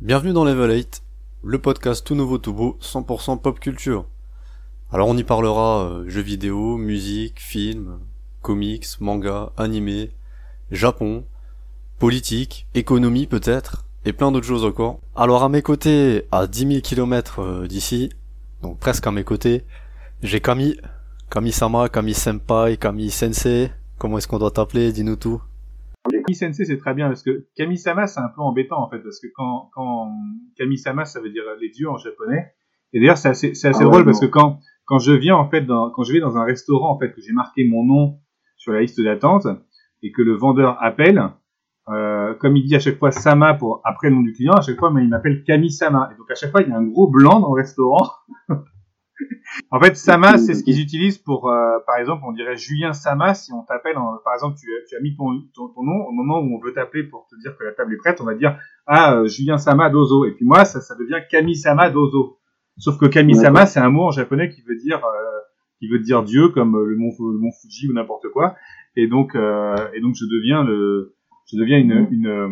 Bienvenue dans Level 8, le podcast tout nouveau tout beau, 100% pop culture. Alors on y parlera euh, jeux vidéo, musique, films, comics, manga, animé, Japon, politique, économie peut-être, et plein d'autres choses encore. Alors à mes côtés, à 10 000 km d'ici, donc presque à mes côtés, j'ai Kami, Kami-sama, Kami-senpai, Kami-sensei, comment est-ce qu'on doit t'appeler, dis-nous tout. Kami-sensei c'est très bien parce que Kami-sama c'est un peu embêtant en fait parce que quand, quand Kami-sama ça veut dire les dieux en japonais, et d'ailleurs c'est assez, c'est assez Ah ouais, drôle parce que quand, quand je viens en fait dans, quand je vais dans un restaurant en fait que j'ai marqué mon nom sur la liste d'attente et que le vendeur appelle, euh, comme il dit à chaque fois Sama pour après le nom du client, à chaque fois mais il m'appelle Kami-sama et donc à chaque fois il y a un gros blanc dans le restaurant. en fait Sama c'est ce qu'ils utilisent pour euh, par exemple on dirait Julien Sama si on t'appelle par exemple tu, as- tu as mis ton, ton, ton nom au moment où on veut t'appeler pour te dire que la table est prête on va dire ah euh, Julien Sama Dozo et puis moi ça ça devient Kami-sama Dozo. Sauf que Kami-sama, D'accord. c'est un mot en japonais qui veut dire euh, qui veut dire Dieu, comme le mont, le mont Fuji ou n'importe quoi. Et donc et donc je deviens le je deviens une une, euh,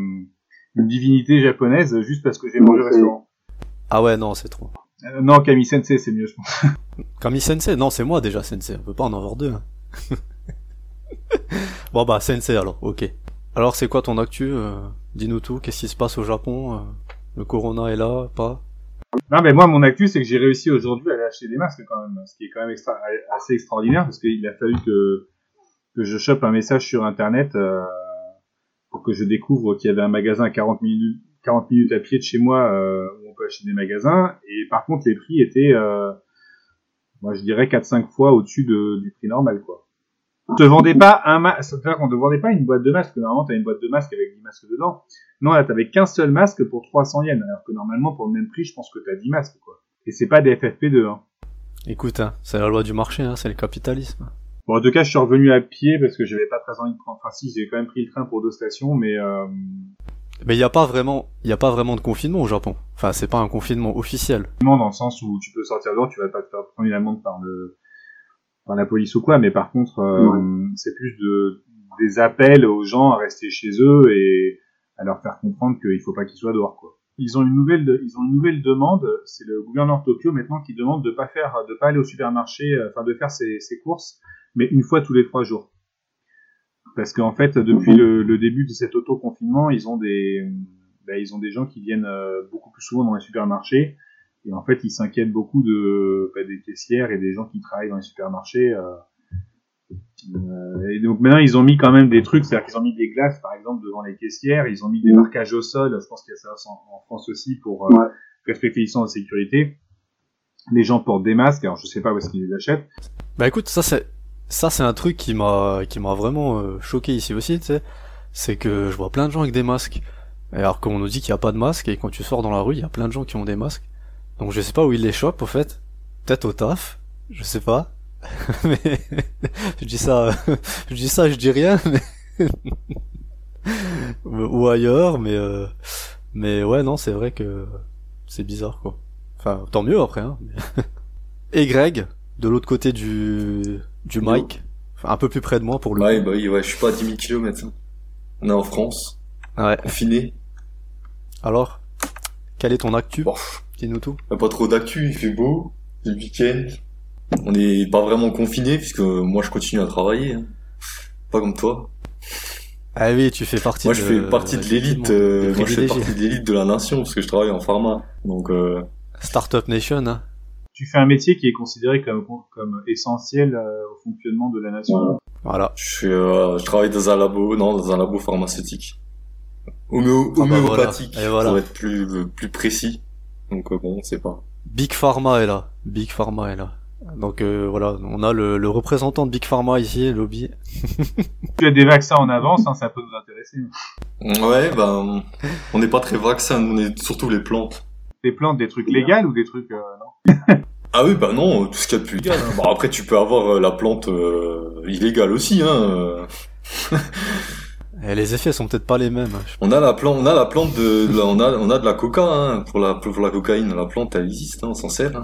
une divinité japonaise juste parce que j'ai mangé au restaurant. Ah ouais, non, c'est trop. Euh, non, Kami Sensei, c'est mieux, je pense. Kami-sensei, non, c'est moi déjà sensei, on peut pas en avoir deux. hein. bon bah sensei alors, ok. Alors c'est quoi ton actu euh, Dis-nous tout, qu'est-ce qui se passe au Japon Le corona est là, pas? Non, mais moi, mon actu, c'est que j'ai réussi aujourd'hui à aller acheter des masques quand même, ce qui est quand même extra- assez extraordinaire parce qu'il a fallu que que je chope un message sur internet euh, pour que je découvre qu'il y avait un magasin à 40 minutes 40 minutes à pied de chez moi euh, où on peut acheter des magasins et par contre les prix étaient euh, moi je dirais 4-5 fois au-dessus de, du prix normal quoi. On te vendait pas un masque, c'est-à-dire qu'on te vendait pas une boîte de masques, normalement t'as une boîte de masques avec 10 masques dedans. Non, là t'avais qu'un seul masque pour 300 yens, alors que normalement pour le même prix je pense que t'as 10 masques quoi. Et c'est pas des FFP2 hein. Écoute, hein, c'est la loi du marché, hein, c'est le capitalisme. Bon, en tout cas, je suis revenu à pied parce que j'avais pas très envie de prendre. Enfin, si, j'ai quand même pris le train pour deux stations, mais euh... Mais il y a pas vraiment, il y a pas vraiment de confinement au Japon. Enfin, c'est pas un confinement officiel. non, dans le sens où tu peux sortir dehors, tu vas pas te faire prendre une amende par le par la police ou quoi, mais par contre, euh, c'est plus de des appels aux gens à rester chez eux et à leur faire comprendre qu'il faut pas qu'ils soient dehors, quoi. Ils ont une nouvelle, ils ont une nouvelle demande. C'est le gouverneur de Tokyo maintenant qui demande de pas faire, de pas aller au supermarché, euh, enfin de faire ses, ses courses, mais une fois tous les trois jours. Parce qu'en fait, depuis le, début de cet auto-confinement, ils ont des, ben, ils ont des gens qui viennent euh, beaucoup plus souvent dans les supermarchés. Et en fait, ils s'inquiètent beaucoup ben, des caissières et des gens qui travaillent dans les supermarchés. euh. Euh, et donc maintenant, ils ont mis quand même des trucs, c'est-à-dire qu'ils ont mis des glaces, par exemple, devant les caissières. Ils ont mis des marquages au sol. Je pense qu'il y a ça en, en France aussi pour euh, Ouais. respecter les licences de sécurité. Les gens portent des masques. Alors, je sais pas où est-ce qu'ils les achètent. Bah écoute, ça c'est, ça c'est un truc qui m'a, qui m'a vraiment euh, choqué ici aussi, tu sais. C'est que je vois plein de gens avec des masques. Et alors qu'on nous dit qu'il y a pas de masque et quand tu sors dans la rue, il y a plein de gens qui ont des masques. Donc je sais pas où ils les chopent au fait. Peut-être au taf, je sais pas. mais je dis ça, je dis ça, je dis rien. Mais... ou ailleurs, mais euh, mais ouais non, c'est vrai que c'est bizarre quoi. Enfin, tant mieux après. Hein. et Greg, de l'autre côté du du mic, un peu plus près de moi pour le. Ouais, bah oui, ouais, je suis pas à 10 000 km. On est en France, Ouais. confiné. Alors, quel est ton actu? Dis-nous tout. pas trop d'actu, il fait beau, c'est le week-end. On n'est pas vraiment confiné puisque moi je continue à travailler. hein. Pas comme toi. Ah oui, tu fais partie Moi de. je fais partie de l'élite, euh, moi je fais partie de l'élite de la nation parce que je travaille en pharma. Donc euh, Startup Nation, hein. Tu fais un métier qui est considéré comme, comme essentiel euh, au fonctionnement de la nation. Voilà. Voilà. je, suis, euh, je travaille dans un labo, non, dans un labo pharmaceutique. Homéo- Ah bah homéopathique, voilà. Et voilà. pour être plus, plus précis. Donc euh, bon, on sait pas. Big Pharma est là. Big Pharma est là. Donc euh, voilà, on a le, le représentant de Big Pharma ici, lobby. Tu as des vaccins en avance, hein, ça peut nous intéresser. Ouais, ben, on n'est pas très vaccin, on est surtout les plantes. Des plantes, des trucs légaux ou des trucs... euh, non Ah oui, bah non, tout ce qu'il y a de plus légal. hein. Bah, après, tu peux avoir euh, la plante euh, illégale aussi. Hein. Et les effets sont peut-être pas les mêmes. hein. On a la plante, on a la plante de, de la- on a, on a de la coca hein, pour la pour la cocaïne. La plante, elle existe, hein, on s'en sert.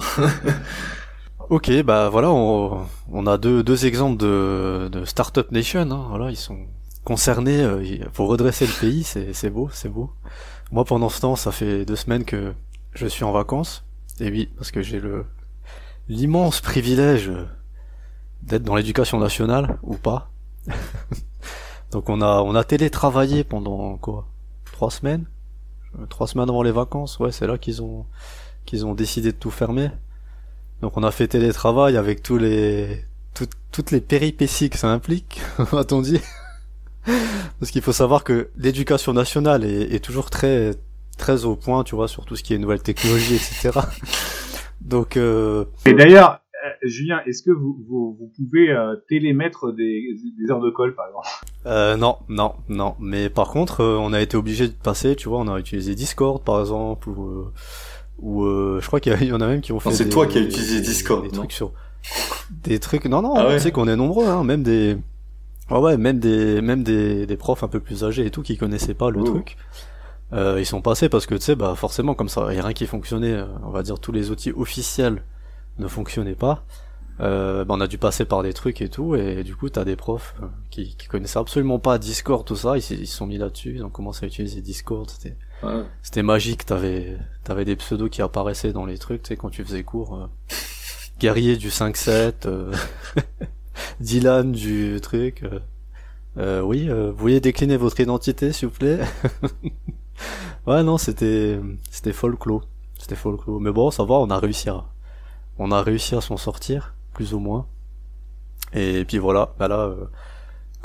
Ok, bah voilà, on, on a deux, deux exemples de, de Startup Nation. Hein, voilà, ils sont concernés euh, pour redresser le pays. C'est, c'est beau, c'est beau. Moi, pendant ce temps, ça fait deux semaines que je suis en vacances. Et oui, parce que j'ai le l'immense privilège d'être dans l'éducation nationale ou pas. Donc on a on a télétravaillé pendant quoi Trois semaines? Trois semaines avant les vacances, ouais, c'est là qu'ils ont qu'ils ont décidé de tout fermer. Donc on a fait télétravail avec tous les toutes les péripéties que ça implique, a-t-on dit Parce qu'il faut savoir que l'éducation nationale est, est, toujours très très au point, tu vois, sur tout ce qui est nouvelles technologies, etc. Donc. Euh... Et d'ailleurs, euh, Julien, est-ce que vous, vous, vous pouvez euh, télémettre des, des, heures de colle, par exemple? Euh, Non, non, non. Mais par contre, euh, on a été obligé de passer, tu vois, on a utilisé Discord, par exemple, ou, euh, ou je crois qu'il y, en a même qui ont fait. C'est toi qui as utilisé Discord, des trucs sur des trucs. Non, non, ah ouais. tu sais qu'on est nombreux, hein, même des. Ah ouais, même des, même des, des profs un peu plus âgés et tout qui connaissaient pas le truc. Euh, ils sont passés parce que tu sais, bah forcément comme ça, il y a rien qui fonctionnait. On va dire tous les outils officiels ne fonctionnaient pas. Euh, bah, on a dû passer par des trucs et tout, et du coup t'as des profs euh, qui, qui connaissaient absolument pas Discord tout ça, ils se sont mis là-dessus, ils ont commencé à utiliser Discord, c'était ouais. c'était magique, t'avais t'avais des pseudos qui apparaissaient dans les trucs, tu sais quand tu faisais cours, euh, guerrier du 5-7, euh, Dylan du truc. Euh, oui, vous voulez décliner votre identité s'il vous plaît? Ouais non c'était c'était folklore, c'était folklore, mais bon ça va, on a réussi à on a réussi à s'en sortir plus ou moins. Et puis voilà, bah là, euh,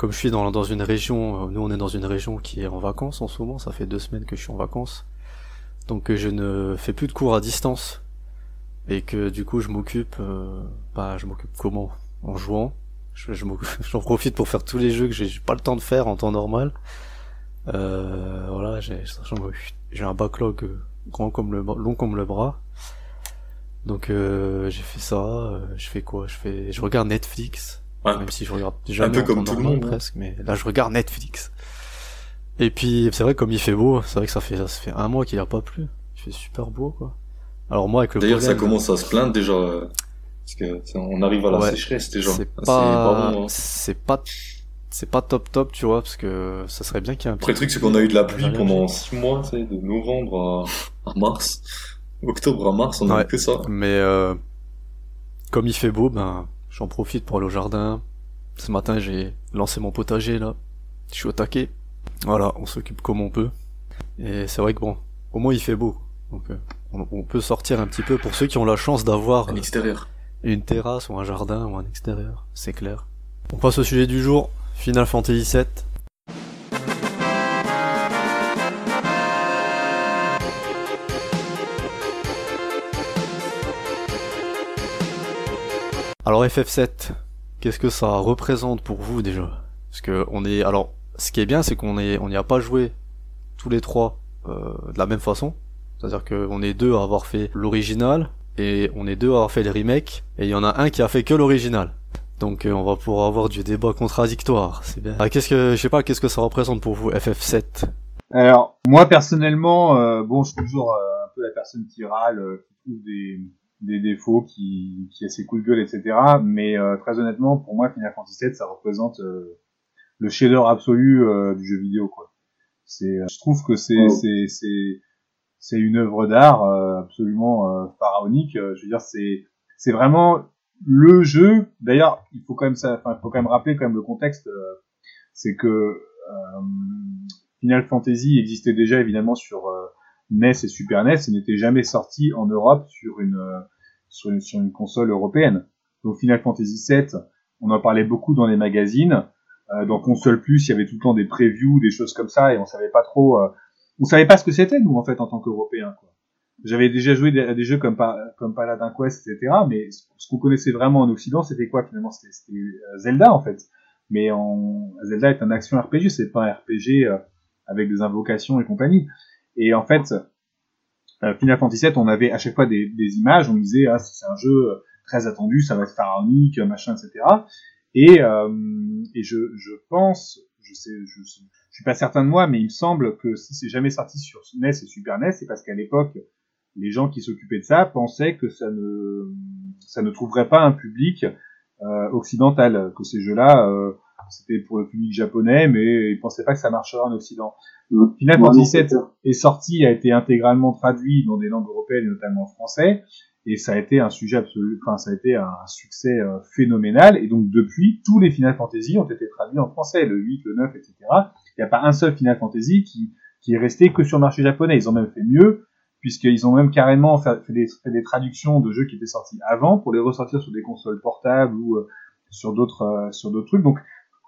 comme je suis dans, dans une région, euh, nous on est dans une région qui est en vacances en ce moment, ça fait deux semaines que je suis en vacances, donc euh, je ne fais plus de cours à distance, et que du coup je m'occupe, euh, bah je m'occupe comment? En jouant, je, je j'en profite pour faire tous les jeux que j'ai pas le temps de faire en temps normal. Euh, voilà, j'ai, un backlog grand comme le long comme le bras. Donc euh, j'ai fait ça. Euh, je fais quoi? Je fais, je regarde Netflix. Ouais. Même si je regarde jamais un peu comme tout le monde hein. presque, mais là je regarde Netflix. Et puis c'est vrai comme il fait beau, c'est vrai que ça fait ça fait un mois qu'il a pas plu. Il fait super beau quoi. Alors moi avec le D'ailleurs ça commence à se plaindre déjà euh, parce que on arrive à la ouais, sécheresse déjà. C'est pas bon, hein. c'est pas c'est pas top top tu vois parce que ça serait bien qu'il y ait un Après le truc c'est qu'on a eu de la pluie pendant 6 mois, tu sais, de novembre à, à mars. Octobre à mars, on a ouais, que ça. Mais euh, comme il fait beau, ben j'en profite pour aller au jardin. Ce matin, j'ai lancé mon potager là. Je suis au taquet. Voilà, on s'occupe comme on peut. Et c'est vrai que bon, au moins il fait beau. Donc euh, on, on, peut sortir un petit peu pour ceux qui ont la chance d'avoir un extérieur, euh, une terrasse ou un jardin ou un extérieur. C'est clair. On passe au sujet du jour. Final Fantasy VII. Alors FF7, qu'est-ce que ça représente pour vous déjà? Parce que on est, alors, ce qui est bien, c'est qu'on est, on n'y a pas joué tous les trois euh, de la même façon. C'est-à-dire qu'on est deux à avoir fait l'original et on est deux à avoir fait les remakes et il y en a un qui a fait que l'original. Donc euh, on va pouvoir avoir du débat contradictoire, c'est bien. Ah, qu'est-ce que, je sais pas, qu'est-ce que ça représente pour vous FF7 Alors moi personnellement, euh, bon, je suis toujours euh, un peu la personne qui râle, euh, qui trouve des des défauts, qui, qui a ses coups de gueule, etc. Mais euh, très honnêtement, pour moi, Final Fantasy VII, ça représente euh, le shader absolu euh, du jeu vidéo. Quoi. C'est, je trouve que c'est, oh. c'est, c'est, c'est une œuvre d'art absolument pharaonique. je veux dire, c'est, c'est vraiment le jeu. D'ailleurs, il faut quand même ça, enfin, il faut quand même rappeler quand même le contexte. c'est que Final Fantasy existait déjà évidemment sur NES et Super NES et n'était jamais sorti en Europe sur une, sur une, sur une console européenne. Donc Final Fantasy VII, on en parlait beaucoup dans les magazines. Euh, dans Console Plus, il y avait tout le temps des previews, des choses comme ça, et on savait pas trop, euh, on savait pas ce que c'était nous en fait en tant qu'Européens. J'avais déjà joué à des jeux comme, comme Paladin Quest, etc. Mais ce qu'on connaissait vraiment en Occident, c'était quoi finalement? C'était euh, Zelda en fait. Mais en... Zelda est un action RPG, c'est pas un RPG euh, avec des invocations et compagnie. Et en fait, euh, Final Fantasy VII, on avait à chaque fois des, des images, on disait ah c'est un jeu euh, très attendu, ça va être pharaonique, machin, etc. Et, euh, et je, je pense, je sais, je suis pas certain de moi, mais il me semble que si c'est jamais sorti sur NES et Super NES, c'est parce qu'à l'époque les gens qui s'occupaient de ça pensaient que ça ne ça ne trouverait pas un public euh, occidental, que ces jeux-là euh, c'était pour le public japonais, mais ils pensaient pas que ça marcherait en Occident. Final Fantasy VII est sorti, a été intégralement traduit dans des langues européennes, notamment en français, et ça a été un sujet absolu, enfin ça a été un succès euh, phénoménal, et donc depuis, tous les Final Fantasy ont été traduits en français, le 8, le 9, etc. Il n'y a pas un seul Final Fantasy qui, qui est resté que sur le marché japonais. Ils ont même fait mieux, puisqu'ils ont même carrément fait, des, fait, des, traductions de jeux qui étaient sortis avant pour les ressortir sur des consoles portables ou euh, sur d'autres euh, sur d'autres trucs. Donc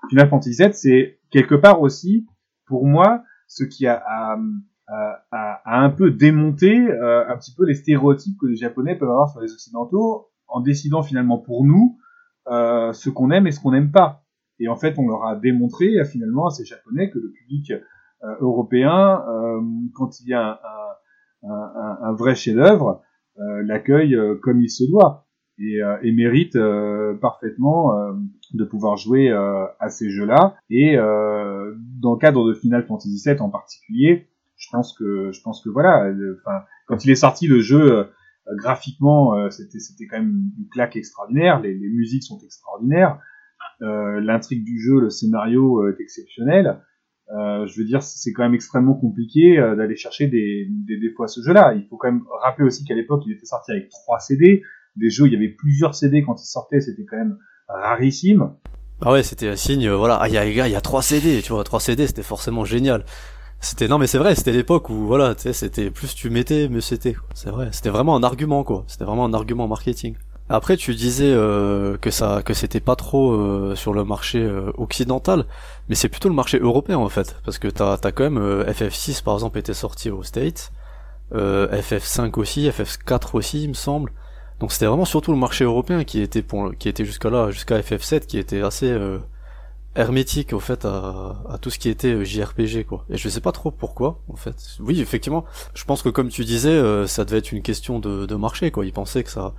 Final Fantasy VII, c'est quelque part aussi, pour moi, ce qui a, a, a, a un peu démonté euh, un petit peu les stéréotypes que les Japonais peuvent avoir sur les Occidentaux, en décidant finalement pour nous euh, ce qu'on aime et ce qu'on n'aime pas. Et en fait, on leur a démontré finalement à ces Japonais que le public euh, européen, quand il y a un, un, un, vrai chef-d'œuvre, euh, l'accueille euh, comme il se doit et, euh, et mérite parfaitement de pouvoir jouer à ces jeux-là. Et dans le cadre de Final Fantasy VII en particulier, je pense que je pense que voilà, enfin quand il est sorti le jeu graphiquement, c'était c'était quand même une claque extraordinaire. Les, musiques sont extraordinaires. L'intrigue du jeu, le scénario est exceptionnel. Euh, je veux dire, c'est quand même extrêmement compliqué euh, d'aller chercher des, des défauts à ce jeu-là. Il faut quand même rappeler aussi qu'à l'époque, il était sorti avec trois CD. Des jeux, il y avait plusieurs CD quand ils sortaient, c'était quand même rarissime. Ah ouais, c'était un signe, euh, voilà, ah, y a il y a trois CD, tu vois, trois CD, c'était forcément génial. C'était non mais c'est vrai, c'était l'époque où voilà, tu sais, c'était plus tu mettais, mieux c'était. C'est vrai, c'était vraiment un argument quoi. C'était vraiment un argument marketing. Après, tu disais euh, que ça, que c'était pas trop euh, sur le marché euh, occidental, mais c'est plutôt le marché européen en fait, parce que t'as as quand même FF6 par exemple était sorti aux States, FF5 aussi, FF4 aussi, il me semble. Donc c'était vraiment surtout le marché européen qui était pour, qui était jusqu'à là, jusqu'à FF7, qui était assez hermétique au fait à, à, tout ce qui était JRPG quoi. Et je sais pas trop pourquoi en fait. Oui effectivement, je pense que comme tu disais, ça devait être une question de, de marché quoi. Ils pensaient que ça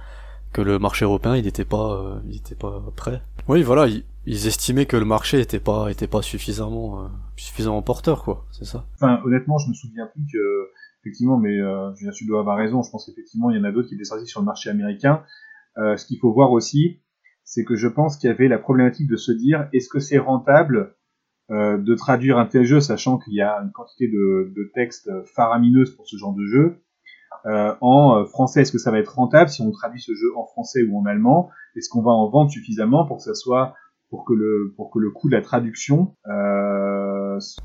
que le marché européen il n'était pas euh, il était pas prêt. Oui voilà, ils, ils, estimaient que le marché était pas était pas suffisamment euh, suffisamment porteur quoi, c'est ça. Enfin honnêtement, je me souviens plus que effectivement mais euh, je tu dois avoir raison, je pense qu'effectivement il y en a d'autres qui étaient sortis sur le marché américain. Euh, ce qu'il faut voir aussi, c'est que je pense qu'il y avait la problématique de se dire est-ce que c'est rentable euh, de traduire un tel jeu, sachant qu'il y a une quantité de, textes faramineuses pour ce genre de jeu, euh, en euh, français. Est-ce que ça va être rentable si on traduit ce jeu en français ou en allemand? Est-ce qu'on va en vendre suffisamment pour que le pour que le coût de la traduction euh...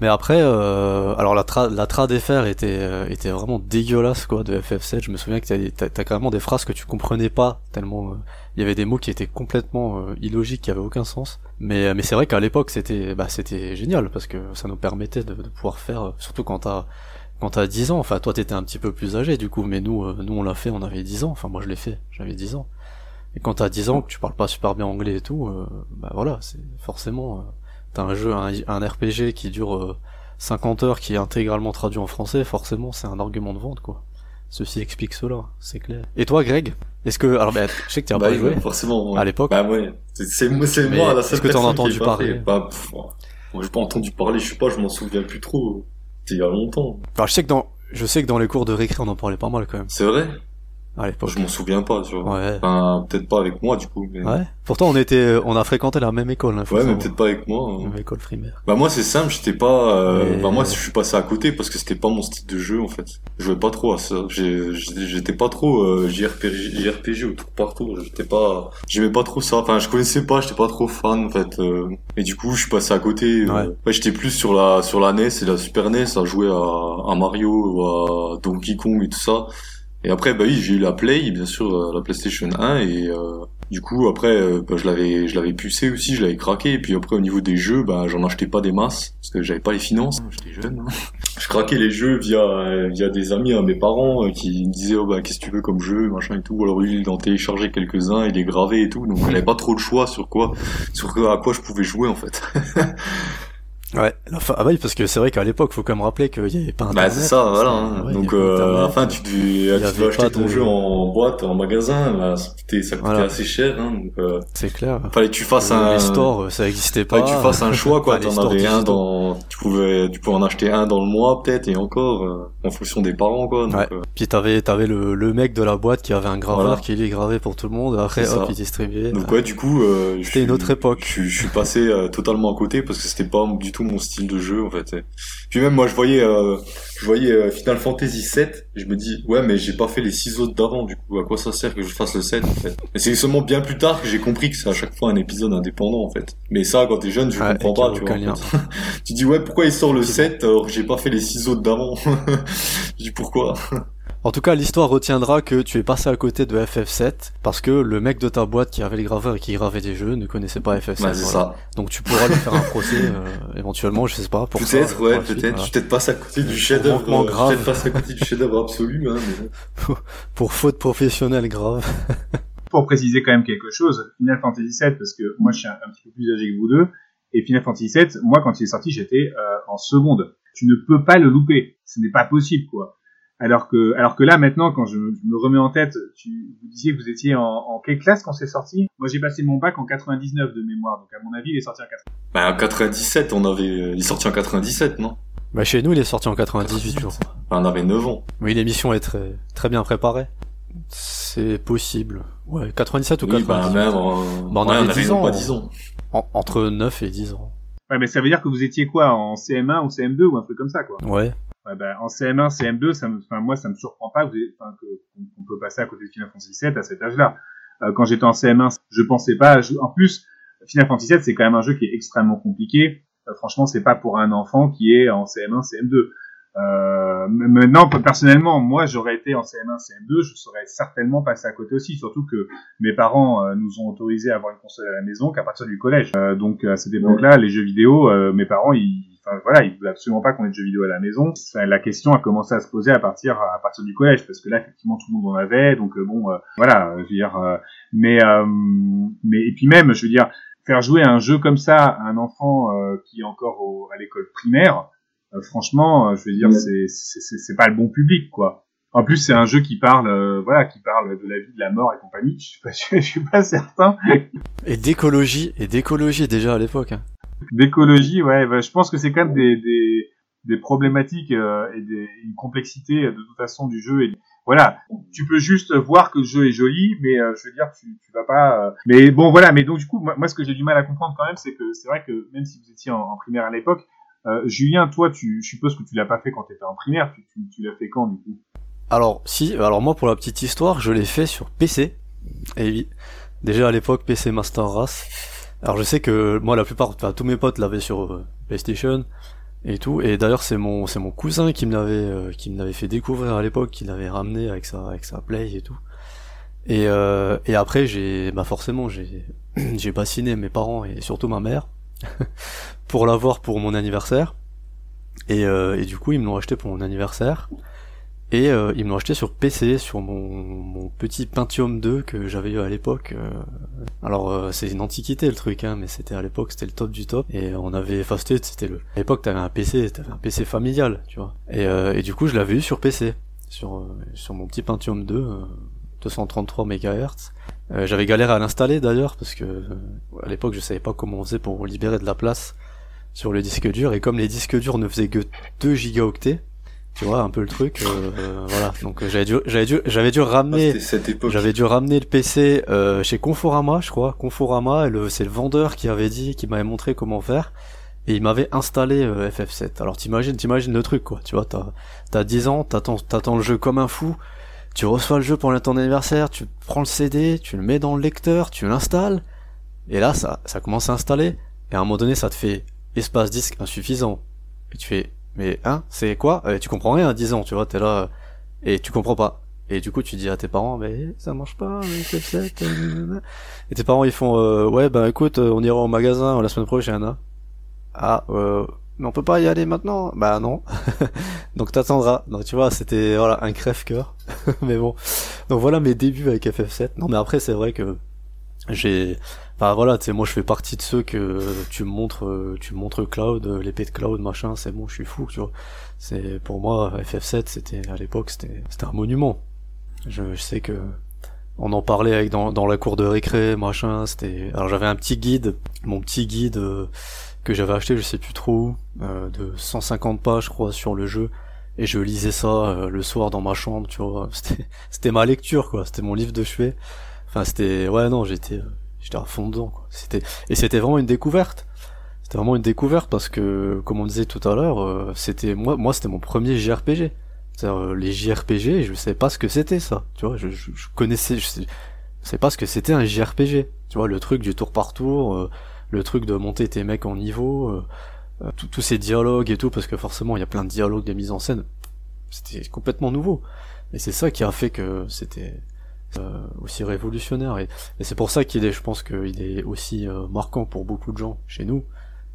mais après euh, alors la tra la trad était euh, était vraiment dégueulasse quoi de FF7 je me souviens que t'as carrément des phrases que tu comprenais pas tellement il y avait des mots qui étaient complètement illogiques qui avaient aucun sens. Mais mais c'est vrai qu'à l'époque c'était bah c'était génial parce que ça nous permettait de, de pouvoir faire surtout quand t'as quand t'as 10 ans, enfin toi t'étais un petit peu plus âgé du coup, mais nous, euh, nous on l'a fait, on avait 10 ans, enfin moi je l'ai fait, j'avais 10 ans. Et quand t'as 10 ans, que tu parles pas super bien anglais et tout, euh, bah voilà, c'est forcément, euh, t'as un jeu, un, un, RPG qui dure 50 heures, qui est intégralement traduit en français, forcément c'est un argument de vente quoi. Ceci explique cela, c'est clair. Et toi Greg Est-ce que, alors bah, je sais que tu as bah, pas joué forcément, à l'époque. Bah ouais, c'est moi, c'est moi la seule Est-ce que t'en as entendu parler Bah, moi j'ai pas entendu parler, je sais pas, je m'en souviens plus trop il y a longtemps. Alors je sais que dans je sais que dans les cours de récré on en parlait pas mal quand même. C'est vrai? À l'époque. Je m'en souviens pas, tu vois. Ouais. Enfin, peut-être pas avec moi, du coup. Mais... Ouais. Pourtant, on était, on a fréquenté la même école. Hein, ouais, mais peut-être pas avec moi. Hein. Même école primaire. Bah moi, c'est simple, j'étais pas. Euh... Bah moi, je suis passé à côté parce que c'était pas mon style de jeu en fait. Je jouais pas trop à ça. J'étais pas trop euh, JRPG, JRPG ou tout partout. J'étais pas. J'aimais pas trop ça. Enfin, je connaissais pas. J'étais pas trop fan en fait. Euh... Et du coup, je suis passé à côté. Euh. Ouais. ouais j'étais plus sur la sur la NES et la Super NES à jouer à, à Mario ou à Donkey Kong et tout ça. Et après, bah oui, j'ai eu la Play, bien sûr, euh, la PlayStation 1, et euh, du coup, après, euh, bah, je l'avais, je l'avais pucé aussi, je l'avais craqué. Et puis après, au niveau des jeux, bah, j'en achetais pas des masses parce que j'avais pas les finances. Hein, J'étais jeune. Hein. Je craquais les jeux via via des amis à mes parents euh, qui me disaient, oh bah, qu'est-ce que tu veux comme jeu, machin et tout. Ou alors lui, il en téléchargeait quelques uns, il les gravait et tout. Donc, j'avais pas trop de choix sur quoi, sur à quoi je pouvais jouer en fait. Ouais, la fin... ah bah oui, parce que c'est vrai qu'à l'époque, faut quand même rappeler qu'il n'y avait pas Bah internet. c'est ça, voilà. hein. Ouais, Donc euh, à la Internet. fin, tu, devais- tu devais avait acheter ton de- jeu en boîte, en magasin. Là, ça coûtait, ça coûtait Voilà. assez cher. Hein, donc euh, C'est clair. fallait que tu fasses un. Les stores, euh, ça existait pas. fallait que tu fasses un choix quoi. Enfin, T'en avais un dans, tu pouvais, tu pouvais en acheter un dans le mois peut-être et encore euh, en fonction des parents quoi. Donc, Ouais. euh, Puis t'avais, t'avais le, le mec de la boîte qui avait un graveur Voilà. qui lui gravait pour tout le monde. Après, hop, ça. il distribuait. Donc ouais, du coup, euh, C'était une autre époque. Je, suis- passé totalement à côté parce que c'était pas du tout mon style de jeu en fait. Puis même moi, je voyais, euh, je voyais euh, Final Fantasy 7, je me dis ouais, mais j'ai pas fait les six autres d'avant. Du coup, à quoi ça sert que je fasse le 7 en fait? Mais c'est seulement bien plus tard que j'ai compris que c'est à chaque fois un épisode indépendant en fait. Mais ça, quand t'es jeune, tu comprends pas, tu vois. en fait. tu dis ouais, pourquoi il sort le 7 alors que j'ai pas fait les six autres d'avant? Je dis pourquoi? En tout cas, l'histoire retiendra que tu es passé à côté de FF7 parce que le mec de ta boîte qui avait les graveurs et qui gravait des jeux ne connaissait pas FF7. Bah voilà. ça. Donc tu pourras lui faire un procès euh, éventuellement, je sais pas. Peut-être, ouais, peut-être. voilà. Peut-être passe à côté du Pour chef-d'œuvre. euh. Peut-être passe à côté du chef-d'œuvre absolu, hein, mais. Pour faute professionnelle grave. Pour préciser quand même quelque chose, Final Fantasy VII, parce que moi je suis un, un petit peu plus âgé que vous deux, et Final Fantasy VII, moi quand il est sorti, j'étais euh, en seconde. Tu ne peux pas le louper, ce n'est pas possible quoi. Alors que, alors que là maintenant, quand je, me- je me remets en tête, tu vous disiez que vous étiez en, en quelle classe quand c'est sorti? Moi j'ai passé mon bac en 99 de mémoire, donc à mon avis il est sorti en 80. Bah, en 97, on avait, il est sorti en 97, non? Bah chez nous, il est sorti en 98 jours. Enfin, on avait 9 ans. Oui, l'émission est très très bien préparée. C'est possible. Ouais, 97 ou Oui, 98. bah, même, euh, Bah, on ouais, avait 10 même ans. pas 10 ans. En- entre 9 et 10 ans. Ouais, mais ça veut dire que vous étiez quoi en CM1 ou CM2 ou un truc comme ça quoi? Ouais. Bah, en CM1, CM2, ça me, moi, ça me surprend pas qu'on peut passer à côté de Final Fantasy VII à cet âge-là. Euh, quand j'étais en CM1, je pensais pas. je- en plus, Final Fantasy VII, c'est quand même un jeu qui est extrêmement compliqué. Euh, franchement, c'est pas pour un enfant qui est en CM1, CM2. Euh, maintenant, personnellement, moi, j'aurais été en CM1, CM2, je serais certainement passé à côté aussi. Surtout que mes parents euh, nous ont autorisé à avoir une console à la maison qu'à partir du collège. Euh, donc, à cette époque-là, les jeux vidéo, euh, mes parents, ils, enfin voilà, ils voulaient absolument pas qu'on ait de jeux vidéo à la maison. Ça, la question a commencé à se poser à partir à partir du collège, parce que là, effectivement, tout le monde en avait. Donc, euh, bon, euh, voilà, je veux dire. euh, mais, euh, mais et puis même, je veux dire, faire jouer un jeu comme ça à un enfant euh, qui est encore au- à l'école primaire, euh, franchement, je veux dire, c'est c'est c'est- c'est pas le bon public, quoi. En plus, c'est un jeu qui parle, euh, voilà, qui parle de la vie, de la mort et compagnie. Je suis pas, je suis pas certain. Et d'écologie, et d'écologie déjà à l'époque. Hein. D'écologie, ouais, bah, je pense que c'est quand même des, des, des problématiques euh, et des, une complexité euh, de toute façon du jeu. Et, voilà, tu peux juste voir que le jeu est joli, mais euh, je veux dire, tu, tu vas pas. euh, Mais bon, voilà, mais donc du coup, moi, ce que j'ai du mal à comprendre quand même, c'est que c'est vrai que même si vous étiez en, en primaire à l'époque, euh, Julien, toi, tu, je suppose que tu l'as pas fait quand tu étais en primaire. Tu, tu, tu l'as fait quand du coup? Alors, si, alors moi pour la petite histoire, je l'ai fait sur PC. Et oui, déjà à l'époque PC Master Race. Alors je sais que moi la plupart, enfin tous mes potes l'avaient sur euh, PlayStation et tout. Et d'ailleurs c'est mon c'est mon cousin qui me l'avait euh, qui me l'avait fait découvrir à l'époque, qui l'avait ramené avec sa avec sa Play et tout. Et euh, et après j'ai bah forcément j'ai j'ai bassiné mes parents et surtout ma mère pour l'avoir pour mon anniversaire. Et, euh, et du coup ils me l'ont acheté pour mon anniversaire. Et euh, ils me l'ont acheté sur PC, sur mon, mon petit Pentium 2 que j'avais eu à l'époque. euh. Alors euh, c'est une antiquité le truc, hein, mais c'était à l'époque c'était le top du top. Et on avait, enfin c'était le. À l'époque t'avais un PC, t'avais un PC familial, tu vois. Et, euh, et du coup je l'avais eu sur PC, sur euh, sur mon petit Pentium 2, euh, 233 MHz. J'avais galéré à l'installer d'ailleurs parce que euh, à l'époque je savais pas comment on faisait pour libérer de la place sur le disque dur et comme les disques durs ne faisaient que 2 gigaoctets tu vois un peu le truc euh, euh, voilà. Donc euh, j'avais dû j'avais dû j'avais dû Ah, ramener époque. j'avais dû ramener le PC euh, chez Conforama je crois. Conforama et le c'est le vendeur qui avait dit qui m'avait montré comment faire. Et il m'avait installé euh, FF7 alors t'imagines t'imagines le truc quoi. Tu vois t'as t'as 10 ans t'attends t'attends le jeu comme un fou. Tu reçois le jeu pour ton anniversaire tu prends le CD tu le mets dans le lecteur tu l'installes. Et là ça ça commence à installer et à un moment donné ça te fait espace disque insuffisant. Et tu fais mais hein c'est quoi? Euh, tu comprends rien à 10 ans tu vois t'es là et tu comprends pas. Et du coup tu dis à tes parents mais ça marche pas avec F7 euh, nanana. et tes parents ils font euh, ouais bah écoute euh, on ira au magasin la semaine prochaine hein. ah euh, mais on peut pas y aller maintenant? Bah non. Donc t'attendras. Donc tu vois c'était voilà un crève cœur mais bon. Donc voilà mes débuts avec FF7 non mais après c'est vrai que j'ai, enfin voilà, tu sais, moi je fais partie de ceux que tu me montres, euh, tu me montres Cloud, euh, l'épée de Cloud, machin, c'est bon, je suis fou, tu vois. C'est pour moi FF7, c'était à l'époque, c'était, c'était un monument. Je, je, sais que on en parlait avec dans, dans la cour de récré, machin. C'était, alors j'avais un petit guide, mon petit guide euh, que j'avais acheté, je sais plus trop de 150 pages, je crois, sur le jeu et je lisais ça le soir dans ma chambre, tu vois. C'était, c'était ma lecture, quoi. C'était mon livre de chevet. Enfin, c'était, ouais, non, j'étais, j'étais à fond dedans, quoi. C'était, et c'était vraiment une découverte. C'était vraiment une découverte parce que, comme on disait tout à l'heure, euh, c'était, moi, moi, c'était mon premier JRPG. C'est-à-dire, euh, les JRPG, je savais pas ce que c'était, ça. Tu vois, je, je, connaissais, je sais, pas ce que c'était un JRPG. Tu vois, le truc du tour par tour, euh, le truc de monter tes mecs en niveau, tous ces dialogues et tout, parce que forcément, il y a plein de dialogues, des mises en scène. C'était complètement nouveau. Et c'est ça qui a fait que c'était, euh, aussi révolutionnaire. Et, c'est pour ça qu'il est je pense qu'il est aussi euh, marquant pour beaucoup de gens chez nous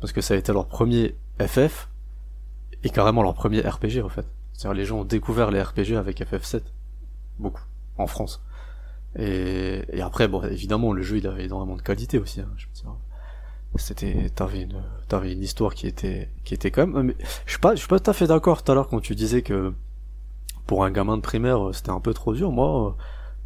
parce que ça a été leur premier FF et carrément leur premier RPG en fait. C'est-à-dire les gens ont découvert les RPG avec FF7 beaucoup en France. Et, et après bon évidemment le jeu il avait énormément de qualité aussi hein, je c'était t'avais une t'avais une histoire qui était qui était quand même mais je suis pas je suis pas tout à fait d'accord. Tout à l'heure quand tu disais que pour un gamin de primaire c'était un peu trop dur. Moi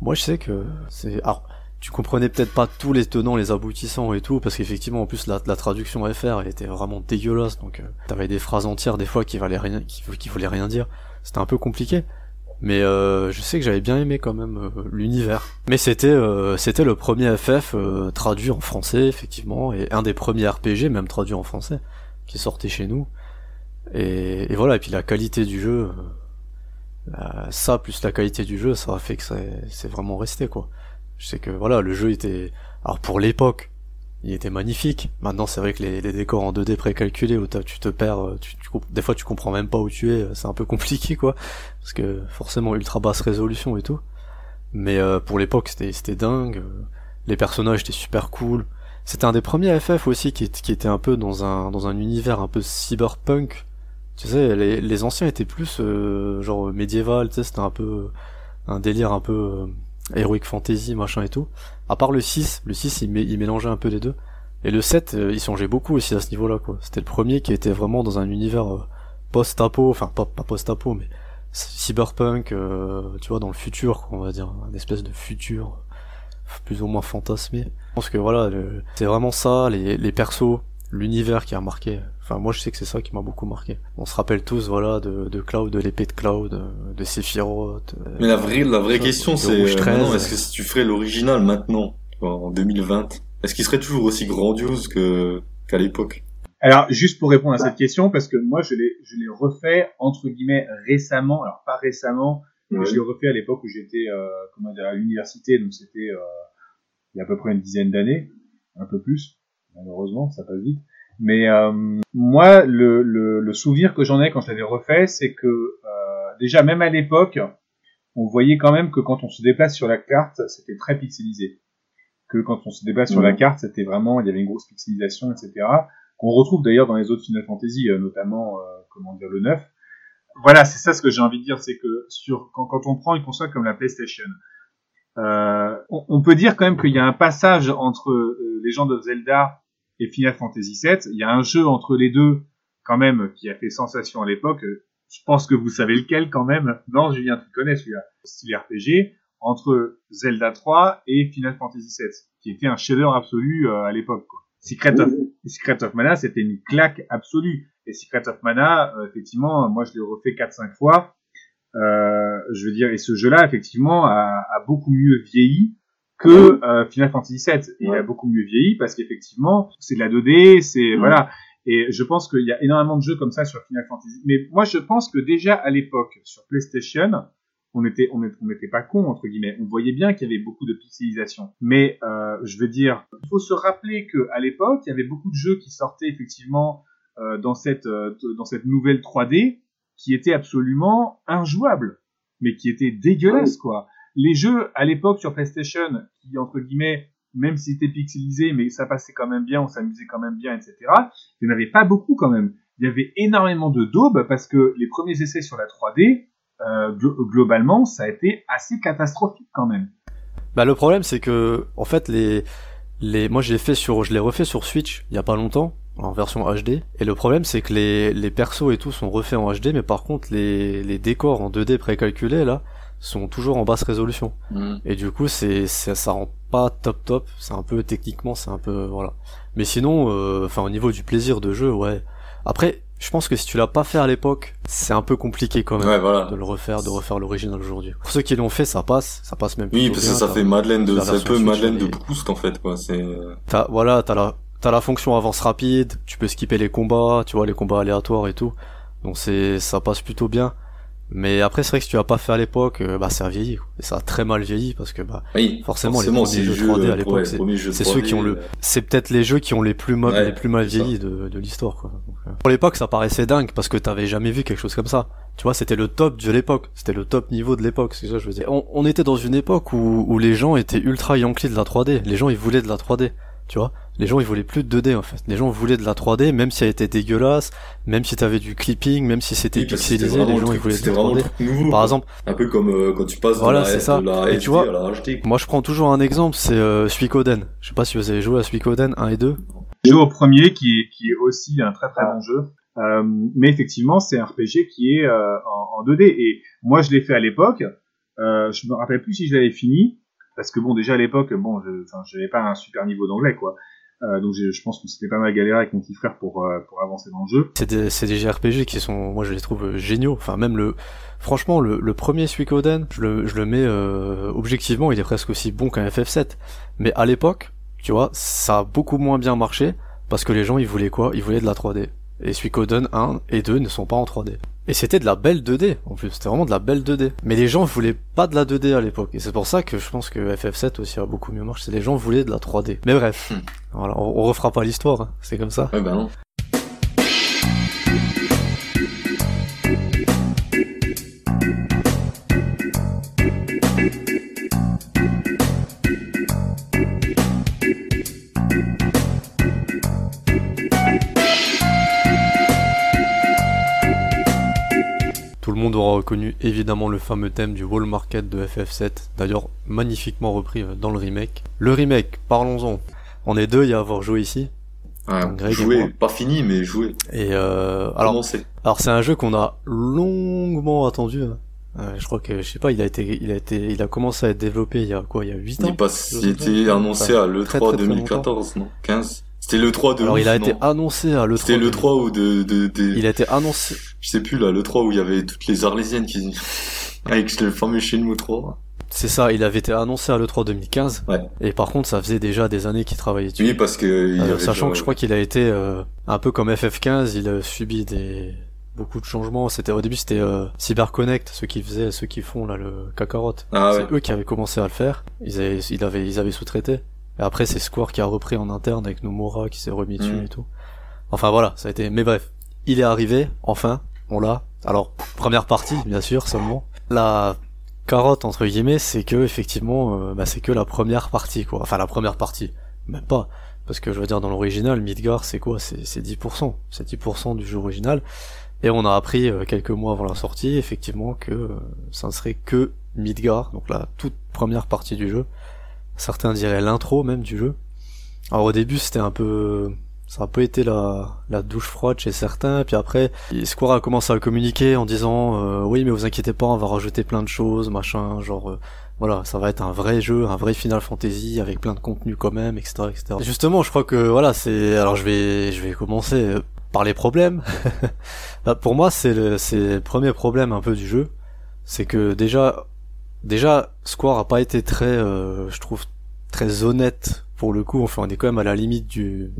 moi, je sais que c'est. Alors, tu comprenais peut-être pas tous les tenants, les aboutissants et tout, parce qu'effectivement, en plus, la, traduction FR était vraiment dégueulasse, donc euh, t'avais des phrases entières des fois qui valaient rien, qui, qui voulaient rien dire. C'était un peu compliqué. Mais euh, je sais que j'avais bien aimé quand même euh, l'univers. Mais c'était euh, c'était le premier FF traduit en français effectivement et un des premiers RPG même traduit en français qui sortait chez nous. Et, voilà et puis la qualité du jeu ça plus la qualité du jeu, ça a fait que c'est vraiment resté quoi. Je sais que voilà, le jeu était, alors pour l'époque, il était magnifique. Maintenant, c'est vrai que les, décors en 2D précalculés où tu te perds, euh, des fois tu comprends même pas où tu es, c'est un peu compliqué quoi, parce que forcément ultra basse résolution et tout. Mais euh, pour l'époque, c'était c'était dingue. Les personnages étaient super cool. C'était un des premiers FF aussi qui, qui était un peu dans un dans un univers un peu cyberpunk tu sais, les, les anciens étaient plus euh, genre médiéval, tu sais, c'était un peu un délire un peu euh, heroic fantasy, machin et tout. À part le 6, le 6 il, mélangeait un peu les deux. Et le 7, euh, il songeait beaucoup aussi à ce niveau-là, quoi. C'était le premier qui était vraiment dans un univers euh, post-apo, enfin pas, pas post-apo, mais cyberpunk, tu vois, dans le futur, quoi, on va dire, un espèce de futur plus ou moins fantasmé. Je pense que voilà, c'est vraiment ça, les, les persos, l'univers qui a marqué. Enfin, moi, je sais que c'est ça qui m'a beaucoup marqué. On se rappelle tous, voilà, de, de Cloud, de l'épée de Cloud, de Sephiroth. Mais la vraie, la vraie question, c'est, euh, est-ce que si tu ferais l'original maintenant, en 2020, est-ce qu'il serait toujours aussi grandiose que, qu'à l'époque? Alors, juste pour répondre à cette question, parce que moi, je l'ai, je l'ai refait, entre guillemets, récemment. Alors, pas récemment, mais je l'ai refait à l'époque où j'étais, euh, comment dire, à l'université, donc c'était, euh, il y a à peu près une dizaine d'années, un peu plus malheureusement, ça passe vite. Mais euh, moi, le, le, le, souvenir que j'en ai quand je l'avais refait, c'est que euh, déjà même à l'époque, on voyait quand même que quand on se déplace sur la carte, c'était très pixelisé. Que quand on se déplace sur la carte, c'était vraiment, il y avait une grosse pixelisation, etc. Qu'on retrouve d'ailleurs dans les autres Final Fantasy, euh, notamment, euh, comment dire, le 9. Voilà, c'est ça ce que j'ai envie de dire, c'est que sur quand, quand on prend une console comme la PlayStation, euh, on, on, peut dire quand même qu'il y a un passage entre euh, Legend of Zelda et Final Fantasy VII. Il y a un jeu entre les deux, quand même, qui a fait sensation à l'époque. Je pense que vous savez lequel, quand même. Non, Julien, tu connais celui-là. Style RPG, entre Zelda 3 et Final Fantasy VII, qui était un chef-d'œuvre absolu euh, à l'époque. Secret of, Secret of Mana, c'était une claque absolue. Et Secret of Mana, euh, effectivement, moi je l'ai refait 4-5 fois. Euh, je veux dire, et ce jeu-là, effectivement, a, a, beaucoup mieux vieilli que euh, Final Fantasy VII. Il a beaucoup mieux vieilli parce qu'effectivement, c'est de la 2D, c'est voilà. Et je pense qu'il y a énormément de jeux comme ça sur Final Fantasy. Mais moi, je pense que déjà à l'époque sur PlayStation, on était on n'était pas con entre guillemets. On voyait bien qu'il y avait beaucoup de pixelisation. Mais euh, je veux dire, il faut se rappeler que à l'époque, il y avait beaucoup de jeux qui sortaient effectivement euh, dans cette euh, dans cette nouvelle 3D qui étaient absolument injouables, mais qui étaient dégueulasses quoi les jeux à l'époque sur PlayStation, qui entre guillemets, même si c'était pixelisé, mais ça passait quand même bien, on s'amusait quand même bien, etc. Il n'y en avait pas beaucoup quand même. Il y avait énormément de daubes parce que les premiers essais sur la 3D, euh, globalement, ça a été assez catastrophique quand même. Bah le problème c'est que en fait les les moi fait sur je l'ai refait sur Switch il y a pas longtemps en version HD et le problème c'est que les les persos et tout sont refaits en HD mais par contre les les décors en 2D précalculés là sont toujours en basse résolution Mm. et du coup c'est ça, ça rend pas top top c'est un peu techniquement c'est un peu voilà mais sinon euh, enfin au niveau du plaisir de jeu ouais après je pense que si tu l'as pas fait à l'époque c'est un peu compliqué quand même Ouais, voilà. de le refaire de refaire l'original aujourd'hui pour ceux qui l'ont fait ça passe ça passe même Oui, parce que ça fait Madeleine de, c'est un peu Madeleine de Proust en fait, quoi. C'est, T'as, voilà, t'as la, t'as la fonction avance rapide, tu peux skipper les combats, tu vois, les combats aléatoires et tout. Donc c'est, ça passe plutôt bien. Mais après, c'est vrai que si tu l'as pas fait à l'époque, euh, bah, ça a vieilli. Et ça a très mal vieilli parce que, bah, oui. Forcément, les premiers jeux les 3D à l'époque, c'est- ceux qui 3D, ont le- euh, c'est peut-être les jeux qui ont les plus mal, Ouais, les plus mal vieillis de, de l'histoire, quoi. Donc, euh, Pour l'époque, ça paraissait dingue parce que t'avais jamais vu quelque chose comme ça. Tu vois, c'était le top de l'époque. C'était le top niveau de l'époque. C'est ça je veux dire. On, on était dans une époque où, où les gens étaient ultra yankees de la 3D. Les gens, ils voulaient de la 3D. Tu vois? Les gens, ils voulaient plus de 2D, en fait. Les gens voulaient de la 3D, même si elle était dégueulasse, même si t'avais du clipping, même si c'était oui, pixelisé, les le gens, ils voulaient de la vraiment 3D. le truc nouveau. Par exemple, Un peu comme euh, quand tu passes Voilà, de, la, c'est ça. de la Et SD tu vois- à la HD. moi, je prends toujours un exemple, c'est euh, Suikoden. Je sais pas si vous avez joué à Suikoden 1 et 2. J'ai joué au premier qui est, qui est aussi un très très bon jeu. Euh, mais effectivement, c'est un RPG qui est euh, en, en 2D. Et moi, je l'ai fait à l'époque. Euh, je me rappelle plus si je l'avais fini. Parce que bon, déjà à l'époque, bon, je enfin, j'avais pas un super niveau d'anglais, quoi. Euh, donc je, pense qu'on s'était pas mal galéré avec mon petit frère pour, euh, pour avancer dans le jeu. C'est des, c'est des JRPG qui sont, moi je les trouve géniaux. Enfin même le, franchement le, le premier Suikoden, je le, je le mets euh, objectivement, il est presque aussi bon qu'un FF7. Mais à l'époque, tu vois, ça a beaucoup moins bien marché parce que les gens ils voulaient quoi? Ils voulaient de la 3D. Et Suikoden 1 et 2 ne sont pas en 3D. Et c'était de la belle 2D en plus, c'était vraiment de la belle 2D. Mais les gens voulaient pas de la 2D à l'époque. Et c'est pour ça que je pense que FF7 aussi a beaucoup mieux marché. C'est les gens voulaient de la 3D. Mais bref, Hmm. voilà, on, on refera pas l'histoire, hein. c'est comme ça. Ouais, ben non. Aura reconnu évidemment le fameux thème du Wall Market de FF7, d'ailleurs magnifiquement repris euh, dans le remake. Le remake, parlons-en. On est deux à avoir joué ici. Ouais, Greg jouer, moi. pas fini, mais jouer. Et euh, alors, alors c'est un jeu qu'on a longuement attendu. hein. Euh, je crois que je sais pas, il a été, il a été, il a commencé à être développé il y a quoi, il y a 8 Il, ans. est pas, il était annoncé à l'E3 très, très, très 2014, non? 15 C'était l'E3 de Alors ouf, il a été non annoncé à le C'était l'E3 où de, de, de, Il a été annoncé. je sais plus là, l'E3 où il y avait toutes les Arlésiennes qui, avec le fameux Shenmue 3. C'est ça, il avait été annoncé à l'E3 2015. Ouais. Et par contre, ça faisait déjà des années qu'il travaillait dessus. Oui, parce que, il Euh, avait sachant genre- que je crois qu'il a été euh, un peu comme FF15, il a subi des beaucoup de changements. C'était au début c'était euh, CyberConnect, ceux qui faisaient, ceux qui font là le Kakarot. Ah ouais. C'est eux qui avaient commencé à le faire. Ils avaient, ils avaient, ils avaient sous-traité. Et après c'est Square qui a repris en interne avec Nomura qui s'est remis dessus Mm. et tout. Enfin voilà, ça a été. Mais bref, il est arrivé enfin, on l'a. Alors première partie bien sûr seulement. La carotte entre guillemets, c'est que effectivement, euh, bah, c'est que la première partie quoi. Enfin la première partie, même pas. Parce que je veux dire, dans l'original, Midgar, c'est quoi? C'est c'est 10%. C'est 10% du jeu original. Et on a appris euh, quelques mois avant la sortie, effectivement, que euh, ça ne serait que Midgar, donc la toute première partie du jeu. Certains diraient l'intro même du jeu. Alors au début, c'était un peu... Ça a un peu été la, la douche froide chez certains, puis après, Square a commencé à le communiquer en disant euh, oui mais vous inquiétez pas, on va rajouter plein de choses, machin, genre euh, voilà, ça va être un vrai jeu, un vrai Final Fantasy avec plein de contenu quand même, etc., etc. Justement, je crois que voilà, c'est. Alors, je vais, je vais commencer euh, par les problèmes. Bah, pour moi, c'est le, c'est le premier problème un peu du jeu, c'est que déjà, déjà, Square a pas été très, euh, je trouve, très honnête pour le coup. Enfin, on est quand même à la limite du,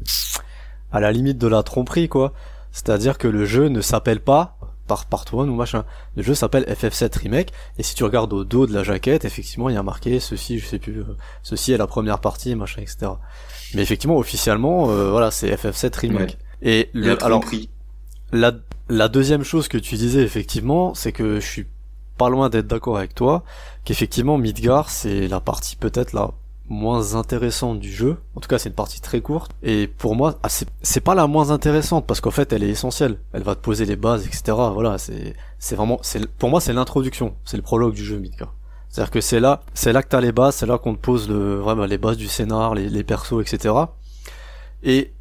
à la limite de la tromperie, quoi. C'est-à-dire que le jeu ne s'appelle pas par Part 1 ou machin. Le jeu s'appelle FF7 Remake, et si tu regardes au dos de la jaquette, effectivement, il y a marqué ceci, je sais plus, ceci est la première partie, machin, etc. Mais effectivement, officiellement, euh, voilà, c'est FF7 Remake. Et le, alors, tromperie. la, la deuxième chose que tu disais, effectivement, c'est que je suis pas loin d'être d'accord avec toi, qu'effectivement, Midgar, c'est la partie peut-être la moins intéressante du jeu. En tout cas, c'est une partie très courte. Et pour moi, ah, c'est pas la moins intéressante parce qu'en fait, elle est essentielle. Elle va te poser les bases, etc. Voilà, c'est c'est vraiment, c'est pour moi, c'est l'introduction, c'est le prologue du jeu Midgar. C'est-à-dire que c'est là, c'est là que t'as les bases, c'est là qu'on te pose le, vraiment les bases du scénar, les, les persos, etc. Et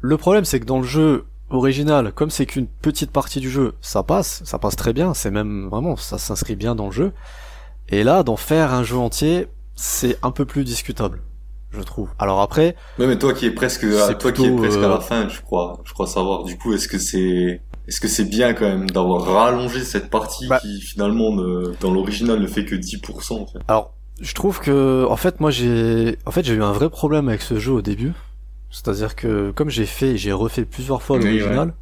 le problème, c'est que dans le jeu original, comme c'est qu'une petite partie du jeu, ça passe, ça passe très bien, c'est même vraiment, ça s'inscrit bien dans le jeu. Et là, d'en faire un jeu entier, c'est un peu plus discutable, je trouve. Alors après. Ouais, mais toi qui es presque, toi qui es presque à la euh, fin, je crois, je crois savoir. Du coup, est-ce que c'est, est-ce que c'est bien quand même d'avoir rallongé cette partie bah qui finalement dans l'original ne fait que 10% en fait? Alors, je trouve que, en fait, moi j'ai, en fait, j'ai eu un vrai problème avec ce jeu au début. C'est-à-dire que comme j'ai fait, j'ai refait plusieurs fois l'original,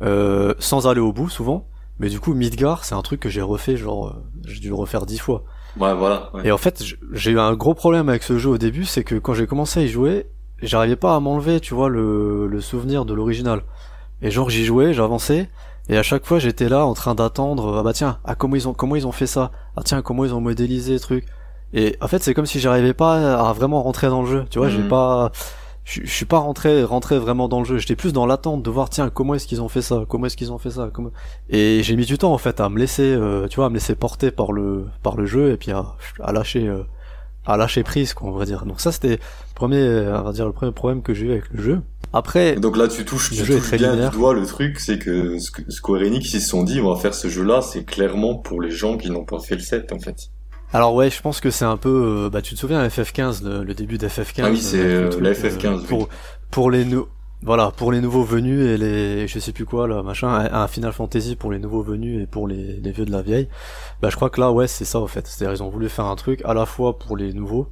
euh, sans aller au bout souvent. Mais du coup, Midgar, c'est un truc que j'ai refait, genre, euh, j'ai dû le refaire dix fois. Ouais, voilà. Et en fait, j'ai eu un gros problème avec ce jeu au début, c'est que quand j'ai commencé à y jouer, j'arrivais pas à m'enlever, tu vois, le, le souvenir de l'original. Et genre, j'y jouais, j'avançais, et à chaque fois, j'étais là en train d'attendre, ah bah tiens, ah comment ils ont, comment ils ont fait ça, ah tiens, comment ils ont modélisé le truc? Et en fait, c'est comme si j'arrivais pas à vraiment rentrer dans le jeu, tu vois, j'ai mhm. pas, je, suis pas rentré rentré vraiment dans le jeu. J'étais plus dans l'attente de voir tiens comment est-ce qu'ils ont fait ça, comment est-ce qu'ils ont fait ça? Comment... Et j'ai mis du temps en fait à me laisser, euh, tu vois, à me laisser porter par le par le jeu et puis à, à lâcher euh, à lâcher prise quoi on va dire. Donc ça c'était le premier on va dire le premier problème que j'ai eu avec le jeu. Après donc là tu touches tu touches bien du doigt le truc c'est que Square Enix ils se sont dit on va faire ce jeu là c'est clairement pour les gens qui n'ont pas fait le set en fait. Alors ouais, je pense que c'est un peu, euh, bah tu te souviens FF15, le, début d'FF15. Ah oui, c'est euh, euh la FF15. pour pour les voilà, pour les nouveaux venus et les, je sais plus quoi là, machin, un, Final Fantasy pour les nouveaux venus et pour les, les vieux de la vieille. Bah je crois que là ouais c'est ça en fait. C'est-à-dire ils ont voulu faire un truc à la fois pour les nouveaux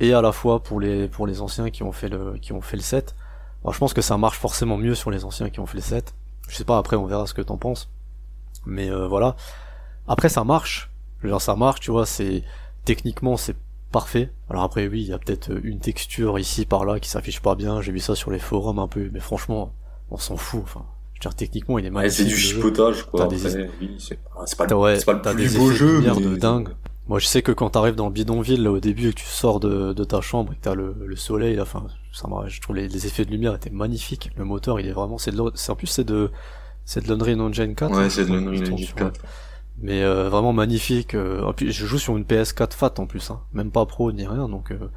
et à la fois pour les pour les anciens qui ont fait le qui ont fait le set. Alors je pense que ça marche forcément mieux sur les anciens qui ont fait le set. Je sais pas après on verra ce que t'en penses. Mais euh, voilà. Après ça marche Genre ça marche, tu vois, c'est techniquement c'est parfait. Alors après oui, il y a peut-être une texture ici par là qui s'affiche pas bien. J'ai vu ça sur les forums un peu, mais franchement, on s'en fout. Enfin, je veux dire techniquement, il est magnifique. c'est du chipotage quoi. Des... c'est pas, ouais, pas, le plus beau jeu, mais... de dingue. Moi, je sais que quand t'arrives dans le bidonville là au début et que tu sors de, de ta chambre et que t'as le, le soleil, là, enfin, ça je trouve les, les, effets de lumière étaient magnifiques. Le moteur, il est vraiment, c'est de, en plus c'est de, c'est de l'Unreal Engine 4. Ouais, c'est de l'Unreal Engine 4 mais euh, vraiment magnifique. Euh, puis je joue sur une PS4 Fat en plus, hein. même pas pro ni rien, donc euh,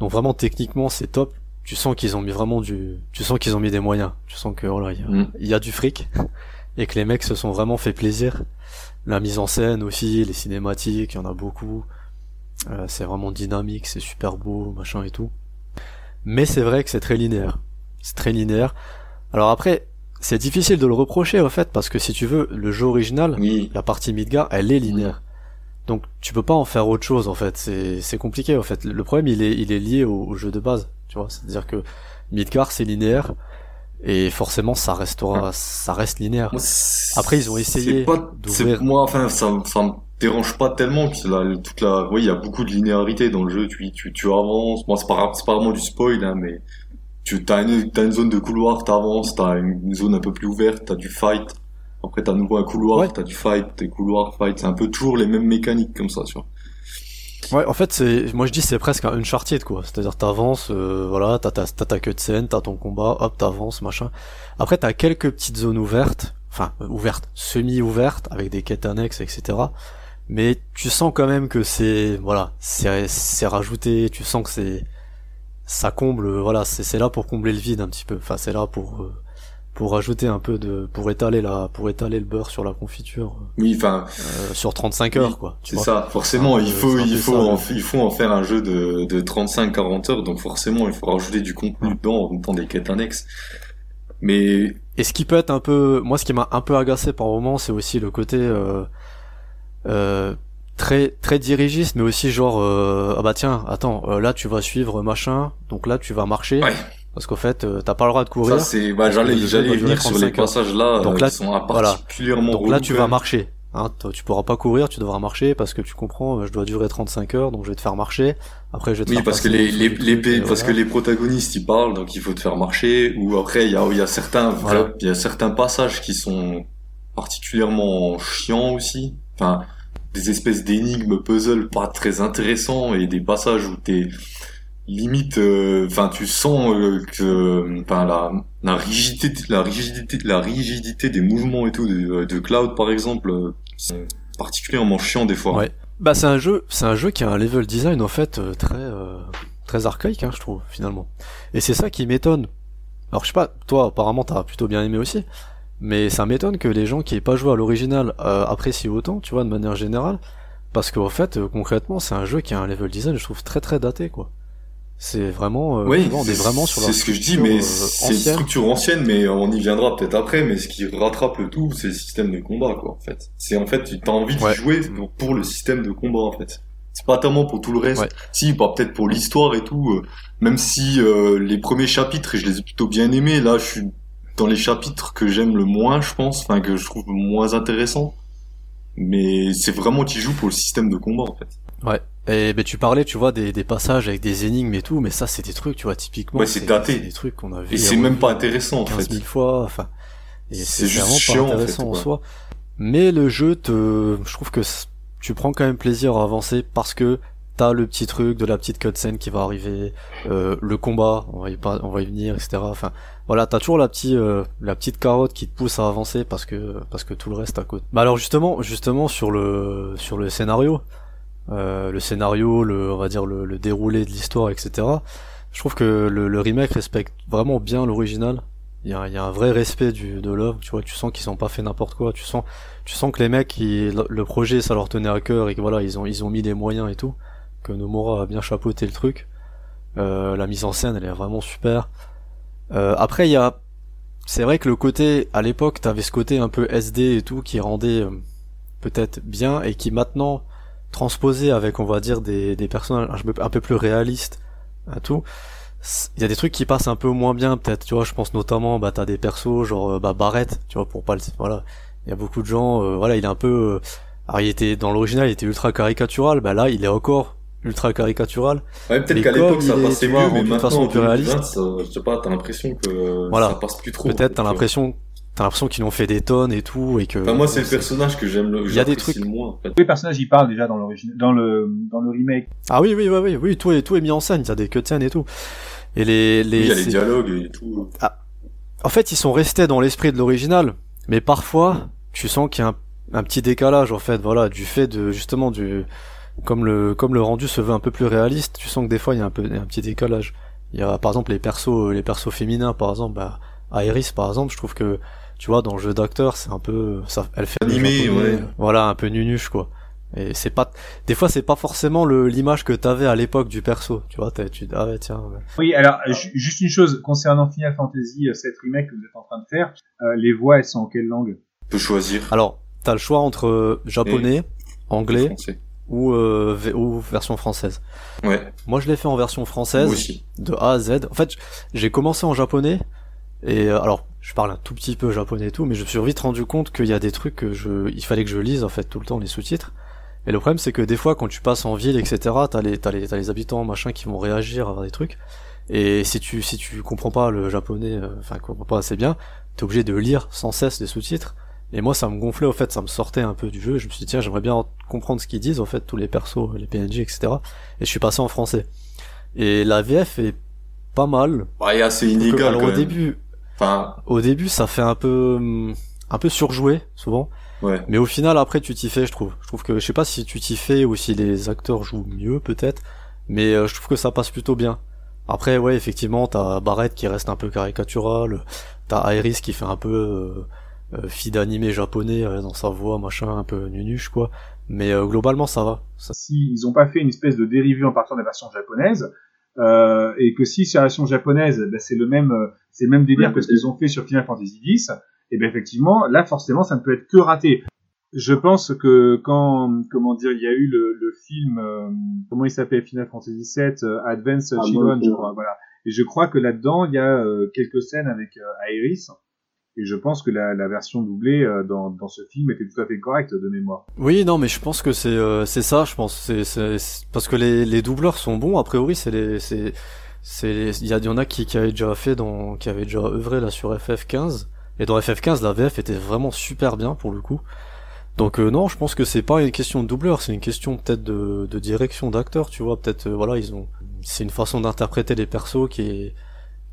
donc vraiment techniquement c'est top. Tu sens qu'ils ont mis vraiment du, tu sens qu'ils ont mis des moyens. Tu sens que voilà, il y, y, a du fric et que les mecs se sont vraiment fait plaisir. La mise en scène aussi, les cinématiques, il y en a beaucoup. c'est vraiment dynamique, c'est super beau, machin et tout. Mais c'est vrai que c'est très linéaire. C'est très linéaire. Alors après, c'est difficile de le reprocher au fait parce que si tu veux le jeu original, la partie Midgar, elle est linéaire. Donc tu peux pas en faire autre chose en fait, c'est c'est compliqué en fait. Le problème il est il est lié au, jeu de base, tu vois, c'est-à-dire que Midgar c'est linéaire et forcément ça restera ça reste linéaire. Après ils ont essayé d'ouvrir moi enfin ça ça me dérange pas tellement que la, toute la oui, il y a beaucoup de linéarité dans le jeu, tu tu tu avances. Moi c'est pas c'est pas vraiment du spoil hein, mais tu as une, as une zone de couloir, t'avances, t'as une zone un peu plus ouverte, t'as du fight. Après t'as nouveau un couloir, ouais. t'as du fight, des couloirs, fight. C'est un peu toujours les mêmes mécaniques comme ça, tu vois. Ouais, en fait, c'est, moi je dis c'est presque un Uncharted quoi. C'est-à-dire t'avances, euh, voilà, t'as ta, t'as ta queue de scène, t'as ton combat, hop, t'avances, machin. Après t'as quelques petites zones ouvertes, enfin euh, ouvertes, semi-ouvertes, avec des quêtes annexes, etc. Mais tu sens quand même que c'est, voilà, c'est, c'est rajouté. Tu sens que c'est, ça comble, voilà, c'est là pour combler le vide un petit peu. Enfin, c'est là pour euh, pour rajouter un peu de, pour étaler la, pour étaler le beurre sur la confiture. Oui, enfin, euh, sur 35 heures, quoi. C'est ça. Forcément, il faut, il faut, en, il faut en faire un jeu de, de 35-40 heures, donc forcément, il faut rajouter du contenu dedans, en temps des quêtes annexes. Mais et ce qui peut être un peu, moi, ce qui m'a un peu agacé par moment, c'est aussi le côté euh, euh, très très dirigiste mais aussi genre euh, ah bah tiens attends euh, là tu vas suivre machin donc là tu vas marcher. Ouais. parce qu'en fait euh, t'as pas le droit de courir. ça c'est bah j'allais j'allais venir sur les passages là donc là qui sont particulièrement donc là tu vas marcher hein, tu pourras pas courir tu devras marcher parce que tu comprends je dois durer 35 heures donc je vais te faire marcher. Après je vais te oui parce que les les, les parce que les protagonistes ils parlent donc il faut te faire marcher ou après il y a il y a certains il y a certains passages qui sont particulièrement chiants aussi. Enfin des espèces d'énigmes puzzle pas très intéressants et des passages où t'es limite euh, enfin tu sens euh, que enfin la, la rigidité la rigidité la rigidité des mouvements et tout de, de Cloud par exemple c'est particulièrement chiant des fois ouais Bah c'est un jeu, c'est un jeu qui a un level design en fait euh, très euh, très archaïque, hein, je trouve finalement. Et c'est ça qui m'étonne. Alors je sais pas, toi apparemment t'as plutôt bien aimé aussi, mais ça m'étonne que les gens qui aient pas joué à l'original euh, apprécient autant, tu vois, de manière générale, parce qu'en fait euh, concrètement c'est un jeu qui a un level design, je trouve très très daté quoi. C'est vraiment, euh, Oui, on est vraiment sur la c'est ce que je dis, mais euh, c'est une structure ancienne, mais on y viendra peut-être après. Mais ce qui rattrape le tout, c'est le système de combat, quoi. En fait, c'est en fait, tu as envie de jouer pour, pour le système de combat, en fait. C'est pas tellement pour tout le reste. Ouais. Si, bah, peut-être pour l'histoire et tout. euh, même si euh, les premiers chapitres, je les ai plutôt bien aimés. Là, je suis dans les chapitres que j'aime le moins, je pense, enfin que je trouve moins intéressants. Mais c'est vraiment tu joues pour le système de combat, en fait. Ouais. Et ben tu parlais, tu vois, des, des passages avec des énigmes et tout, mais ça c'est des trucs, tu vois, typiquement. Ouais, c'est daté. Des trucs qu'on a vu. Et c'est même pas intéressant, en 15 fait. 000 fois, enfin. C'est juste vraiment chiant, en pas intéressant fait, en soi. Mais le jeu te, je trouve que tu prends quand même plaisir à avancer parce que t'as le petit truc de la petite cutscene qui va arriver, euh, le combat, on va y, pas- on va y venir, etc. Enfin, voilà, t'as toujours la petite, euh, la petite carotte qui te pousse à avancer parce que, parce que tout le reste à côté. Bah alors justement, justement sur le, sur le scénario, euh, le scénario, le, on va dire le, le déroulé de l'histoire, etc. Je trouve que le, le remake respecte vraiment bien l'original. Il y a, y a un vrai respect du, de l'œuvre, tu vois, tu sens qu'ils sont pas fait n'importe quoi, tu sens, tu sens que les mecs, ils- le, projet, ça leur tenait à cœur et que voilà, ils ont, ils ont mis les moyens et tout, que Nomura a bien chapeauté le truc. Euh, la mise en scène, elle est vraiment super. Euh, après, il y a, c'est vrai que le côté, à l'époque, t'avais ce côté un peu SD et tout qui rendait euh, peut-être bien et qui maintenant transposé avec, on va dire, des, des personnages un peu, plus réalistes, à tout. Il y a des trucs qui passent un peu moins bien, peut-être, tu vois, je pense notamment, bah, t'as des persos, genre, bah, Barrett, tu vois, pour pas le, voilà. Il y a beaucoup de gens, voilà, il est un peu, alors il était, dans l'original, il était ultra caricatural, bah là, il est encore ultra caricatural. Ouais, peut-être qu'à l'époque ça il passait mieux, mais maintenant façon en plus 2020, réaliste. ça, je sais pas, t'as l'impression que Voilà. ça passe plus trop. Peut-être t'as euh, l'impression, t'as l'impression qu'ils l'ont fait des tonnes et tout, et que. Enfin, moi, c'est le personnage que j'aime le, Il y a des trucs- le moins, en fait. Tous les personnages, ils parlent déjà dans l'origine, dans le, dans le remake. Ah oui, oui, oui, oui, oui, tout est, tout est mis en scène, il y a des cutscenes et tout. Et les, les, Oui, il y a les dialogues et tout. En fait, ils sont restés dans l'esprit de l'original, mais parfois, tu sens qu'il y a un, un petit décalage, en fait, voilà, du fait de, justement, du, comme le, comme le rendu se veut un peu plus réaliste, tu sens que des fois, il y a un peu, un petit décalage. Il y a, par exemple, les persos, les persos féminins, par exemple, bah, Iris, par exemple, je trouve que, tu vois, dans le jeu d'acteur, c'est un peu, ça, elle fait Animé, ouais. Voilà, un peu nunuche, quoi. Et c'est pas, des fois, c'est pas forcément le, l'image que t'avais à l'époque du perso, tu vois, t'as- tu, ah ouais, tiens, ouais. Oui, alors, ju- juste une chose, concernant Final Fantasy, euh, cette remake que vous êtes en train de faire, euh, les voix, elles sont en quelle langue? Tu peux choisir. Alors, t'as le choix entre euh, japonais, anglais, Français. Ou, euh, ou version française. Ouais, Moi, je l'ai fait en version moi française, aussi. de A à Z. En fait, j'ai commencé en japonais, et euh, alors, je parle un tout petit peu japonais et tout, mais je me suis vite rendu compte qu'il y a des trucs que je, il fallait que je lise en fait tout le temps les sous-titres. Et le problème, c'est que des fois, quand tu passes en ville, etc., t'as les, t'as les, t'as les habitants machin qui vont réagir à des trucs. Et si tu, si tu comprends pas le japonais, euh, enfin, comprends pas assez bien, t'es obligé de lire sans cesse les sous-titres. Et moi, ça me gonflait, au fait, ça me sortait un peu du jeu. Je me suis dit, tiens, j'aimerais bien comprendre ce qu'ils disent, en fait, tous les persos, les PNJ, etc. Et je suis passé en français. Et la VF est pas mal. Bah, et assez inégal, alors quand au même. début, Enfin, au début, ça fait un peu, un peu surjoué, souvent. ouais. Mais au final, après, tu t'y fais, je trouve. Je trouve que, je sais pas si tu t'y fais ou si les acteurs jouent mieux, peut-être. Mais euh, je trouve que ça passe plutôt bien. Après, ouais, effectivement, t'as Barrett qui reste un peu caricatural. T'as Iris qui fait un peu euh, euh, fille d'animé japonais euh, dans sa voix, machin, un peu nunuche, quoi. Mais euh, globalement, ça va. Ça- Si ils ont pas fait une espèce de dérivé en partant de la version japonaise, euh, et que si c'est la version japonaise, ben, c'est le même, euh, c'est le même délire que ce qu'ils ont fait sur Final Fantasy X, et ben effectivement, là forcément, ça ne peut être que raté. Je pense que quand, comment dire, il y a eu le, le film, euh, comment il s'appelle, Final Fantasy VII, euh, Advance Ah, Children, bon, je crois, voilà. Et je crois que là-dedans, il y a euh, quelques scènes avec euh, Iris, et je pense que la, la version doublée euh, dans, dans ce film était tout à fait correcte de mémoire. Oui, non, mais je pense que c'est euh, ça, je pense. C'est c'est- c'est- parce que les, les doubleurs sont bons. A priori, c'est les il y, y en a qui qui avaient déjà fait dans qui avaient déjà œuvré là sur FF15 et dans FF15 la VF était vraiment super bien pour le coup. Donc euh, non, je pense que c'est pas une question de doubleur, c'est une question peut-être de, de direction d'acteur, tu vois. Peut-être euh, voilà, ils ont c'est une façon d'interpréter les persos qui est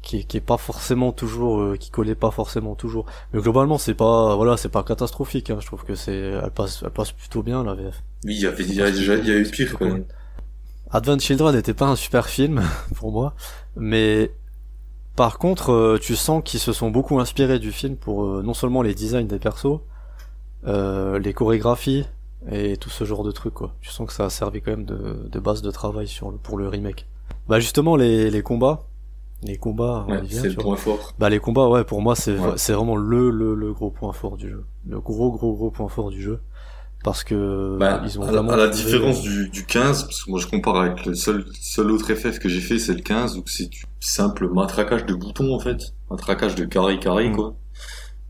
qui est, qui est pas forcément toujours euh, qui collait pas forcément toujours. Mais globalement, c'est pas voilà, c'est pas catastrophique. Hein. Je trouve que c'est elle passe elle passe plutôt bien la VF. Oui, il y avait, il y a déjà, il y a eu pire quand même. Advent Children n'était pas un super film pour moi, mais par contre, euh, tu sens qu'ils se sont beaucoup inspirés du film pour euh, non seulement les designs des persos, euh, les chorégraphies et tout ce genre de trucs quoi. Tu sens que ça a servi quand même de, de base de travail sur le, pour le remake. Bah justement les, les combats, les combats, Ouais, c'est le vois. point fort. Bah les combats ouais pour moi c'est Ouais. c'est vraiment le, le le gros point fort du jeu. Le gros gros gros point fort du jeu parce que Bah, ils ont à, la, vraiment à la trouvé- différence du, du 15, parce que moi je compare avec le seul, seul autre FF que j'ai fait, c'est le 15, donc c'est du simple matraquage de boutons en fait, matraquage de carré carré Mm. quoi.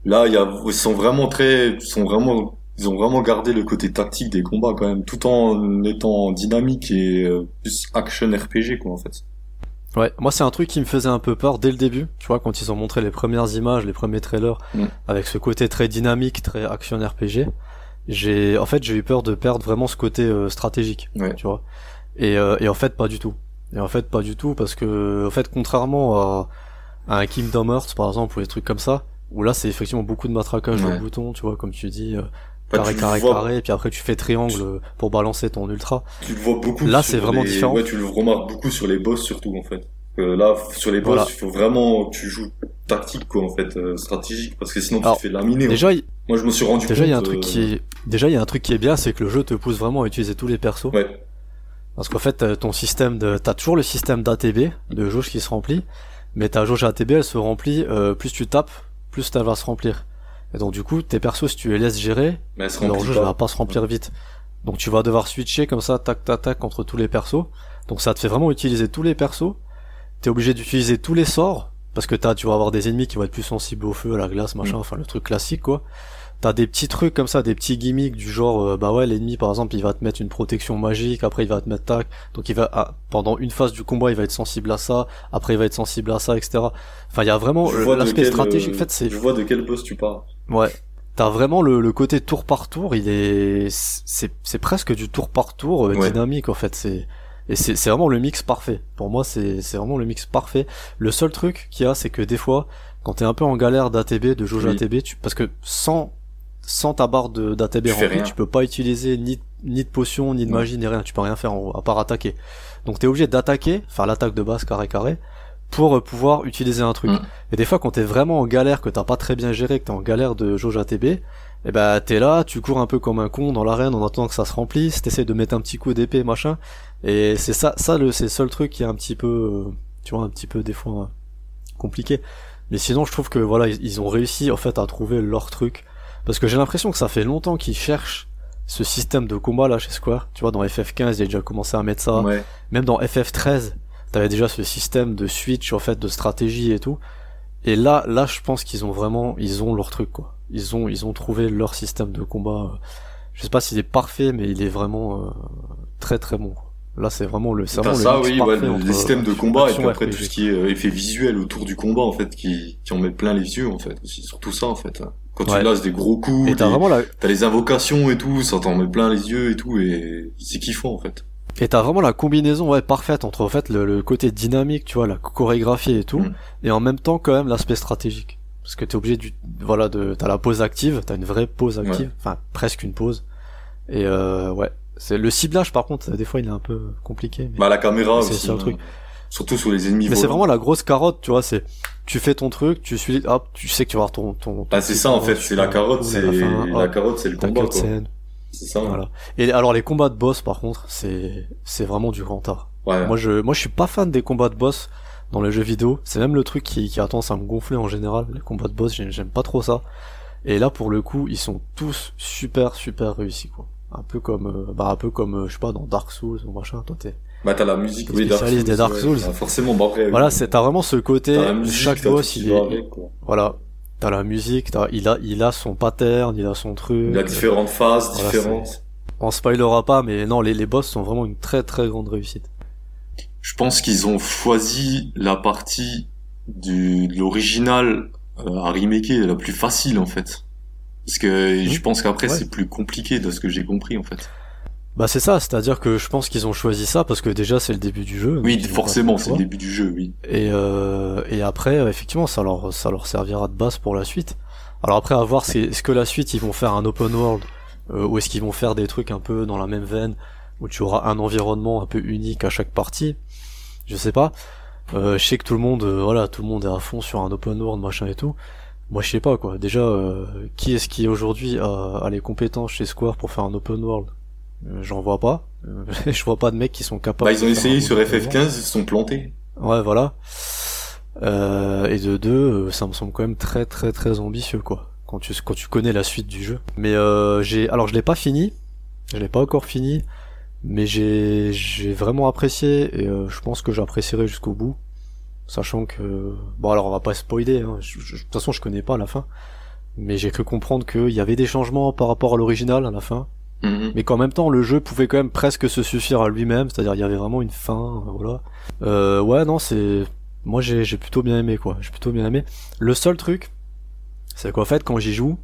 Là, y a, ils sont vraiment très, ils sont vraiment, ils ont vraiment gardé le côté tactique des combats quand même, tout en étant dynamique et euh, plus action RPG quoi en fait. Ouais, moi c'est un truc qui me faisait un peu peur dès le début, tu vois, quand ils ont montré les premières images, les premiers trailers, Mm. avec ce côté très dynamique, très action RPG. J'ai, en fait, j'ai eu peur de perdre vraiment ce côté euh, stratégique, Ouais. tu vois. Et, euh, et en fait, pas du tout. Et en fait, pas du tout, parce que, en fait, contrairement à, à un Kingdom Hearts, par exemple, ou des trucs comme ça, où là, c'est effectivement beaucoup de matraquage Ouais. de boutons, tu vois, comme tu dis, euh, carré, carré, vois- carré, et puis après, tu fais triangle euh, pour balancer ton ultra. Tu le vois beaucoup. Là, c'est vraiment les- différent. Ouais, tu le remarques beaucoup sur les boss surtout en fait. Euh, là, sur les boss, Voilà. il faut vraiment tu joues tactique quoi en fait, euh, stratégique, parce que sinon tu te fais laminer. Déjà, il- Moi, je me suis rendu déjà, il y a un compte, truc euh, qui est, déjà, il y a un truc qui est bien, c'est que le jeu te pousse vraiment à utiliser tous les persos. Ouais, Parce qu'en fait, euh, ton système de, t'as toujours le système d'ATB, de jauge qui se remplit, mais ta jauge ATB, elle se remplit, euh, plus tu tapes, plus elle va se remplir. Et donc du coup, tes persos, si tu les laisses gérer, mais leur pas. va pas se remplir vite. Donc tu vas devoir switcher comme ça, tac, tac, tac, entre tous les persos. Donc ça te fait vraiment utiliser tous les persos. T'es obligé d'utiliser tous les sorts, parce que t'as, tu vas avoir des ennemis qui vont être plus sensibles au feu, à la glace, machin, Mm. enfin le truc classique quoi. T'as des petits trucs comme ça, des petits gimmicks du genre, euh, bah ouais, l'ennemi par exemple, il va te mettre une protection magique, après il va te mettre tac, donc il va, ah, pendant une phase du combat, il va être sensible à ça, après il va être sensible à ça, etc. Enfin, il y a vraiment Je vois de l'aspect stratégique, euh, en fait, c'est, Je vois de quel boss tu parles. Ouais. T'as vraiment le, le côté tour par tour, il est, c'est, c'est presque du tour par tour euh, Ouais. dynamique en fait, c'est, et c'est, c'est vraiment le mix parfait. Pour moi, c'est, c'est vraiment le mix parfait. Le seul truc qu'il y a, c'est que des fois, quand t'es un peu en galère d'ATB, de jauge Oui. ATB, tu, parce que sans, sans ta barre de, d'ATB remplie, tu peux pas utiliser ni, ni de potion, ni de magie, ni rien, tu peux rien faire en haut, à part attaquer. Donc t'es obligé d'attaquer, faire l'attaque de base carré carré, pour euh, pouvoir utiliser un truc. Mm. Et des fois, quand t'es vraiment en galère, que t'as pas très bien géré, que t'es en galère de jauge ATB, et ben t'es là, tu cours un peu comme un con dans l'arène en attendant que ça se remplisse, t'essaies de mettre un petit coup d'épée, machin. Et c'est ça, ça le, c'est le seul truc qui est un petit peu, euh, tu vois, un petit peu des fois euh, compliqué. Mais sinon, je trouve que voilà, ils, ils ont réussi en fait à trouver leur truc. Parce que j'ai l'impression que ça fait longtemps qu'ils cherchent ce système de combat là chez Square. Tu vois, dans FF15, il a déjà commencé à mettre ça. Ouais. Même dans FF13, t'avais déjà ce système de switch en fait de stratégie et tout. Et là, là, je pense qu'ils ont vraiment, ils ont leur truc quoi. Ils ont, ils ont trouvé leur système de combat. euh, Je sais pas s'il est parfait, mais il est vraiment euh, très très bon. Là, c'est vraiment le, c'est vraiment ça, oui, ouais, le, entre les systèmes de combat et puis après RPG. tout ce qui est euh, effet visuel autour du combat en fait qui, qui en met plein les yeux en fait aussi surtout ça en fait quand Ouais. tu lances des gros coups t'as vraiment la, t'as les invocations et tout ça t'en met plein les yeux et tout et c'est kiffant en fait Et t'as vraiment la combinaison ouais parfaite entre en fait le, le côté dynamique, tu vois, la chorégraphie et tout, Mm. et en même temps quand même l'aspect stratégique. Parce que t'es obligé du voilà de t'as la pause active, t'as une vraie pause active, enfin presque une pause. Et euh, ouais, c'est le ciblage par contre des fois il est un peu compliqué. Mais, bah la caméra C'est aussi ça, le hein. truc. surtout sur les ennemis mais c'est vraiment la grosse carotte, tu vois, c'est tu fais ton truc, tu suis hop, tu sais que tu vas avoir ton ton. ton ah c'est ça en fait c'est la carotte c'est la fin, la hop, carotte c'est le combat quoi cutscene, c'est ça voilà. Et alors les combats de boss par contre, c'est c'est vraiment du grand art. ouais Moi je moi je suis pas fan des combats de boss dans les jeux vidéo. C'est même le truc qui, qui a tendance à me gonfler en général. Les combats de boss, j'aime pas trop ça. Et là pour le coup, ils sont tous super super réussis quoi. Un peu comme euh, bah un peu comme euh, je sais pas dans Dark Souls ou machin. Toi t'es bah t'as la musique oui Dark spécialiste des Dark ouais. Souls. Ah, forcément bah après voilà c'est t'as vraiment ce côté musique, chaque boss il est avec, voilà t'as la musique t'as il a il a son pattern il a son truc. il a différentes phases Voilà, différentes On spoilera pas mais non les les boss sont vraiment une très très grande réussite. Je pense qu'ils ont choisi la partie du, de l'original euh, à remaker la plus facile en fait. Parce que je pense qu'après Ouais. c'est plus compliqué de ce que j'ai compris en fait. Bah c'est ça, c'est-à-dire que je pense qu'ils ont choisi ça parce que déjà c'est le début du jeu. Oui, forcément, c'est le début du jeu, oui. Et, euh, et après, euh, effectivement, ça leur, ça leur servira de base pour la suite. Alors après, à voir est-ce que la suite, ils vont faire un open world euh, ou est-ce qu'ils vont faire des trucs un peu dans la même veine où tu auras un environnement un peu unique à chaque partie? Je sais pas euh, je sais que tout le monde euh, voilà tout le monde est à fond sur un open world machin et tout moi je sais pas quoi déjà euh, qui est-ce qui aujourd'hui a, a, les compétences chez Square pour faire un open world? J'en vois pas. Je vois pas de mecs qui sont capables bah ils ont essayé sur FF15 ils se sont plantés. Ouais voilà. Et de deux ça me semble quand même très très très ambitieux quoi. Quand tu quand tu connais la suite du jeu. Mais j'ai alors je l'ai pas fini. Je l'ai pas encore fini. Mais j'ai j'ai vraiment apprécié et euh, je pense que j'apprécierai jusqu'au bout. Sachant que bon alors on va pas spoiler hein. de toute façon je connais pas la fin. Mais j'ai cru comprendre qu'il y avait des changements par rapport à l'original à la fin mm-hmm. mais qu'en même temps le jeu pouvait quand même presque se suffire à lui-même c'est-à-dire il y avait vraiment une fin voilà euh, ouais non c'est moi j'ai j'ai plutôt bien aimé quoi j'ai plutôt bien aimé le seul truc c'est qu'en fait quand j'y joue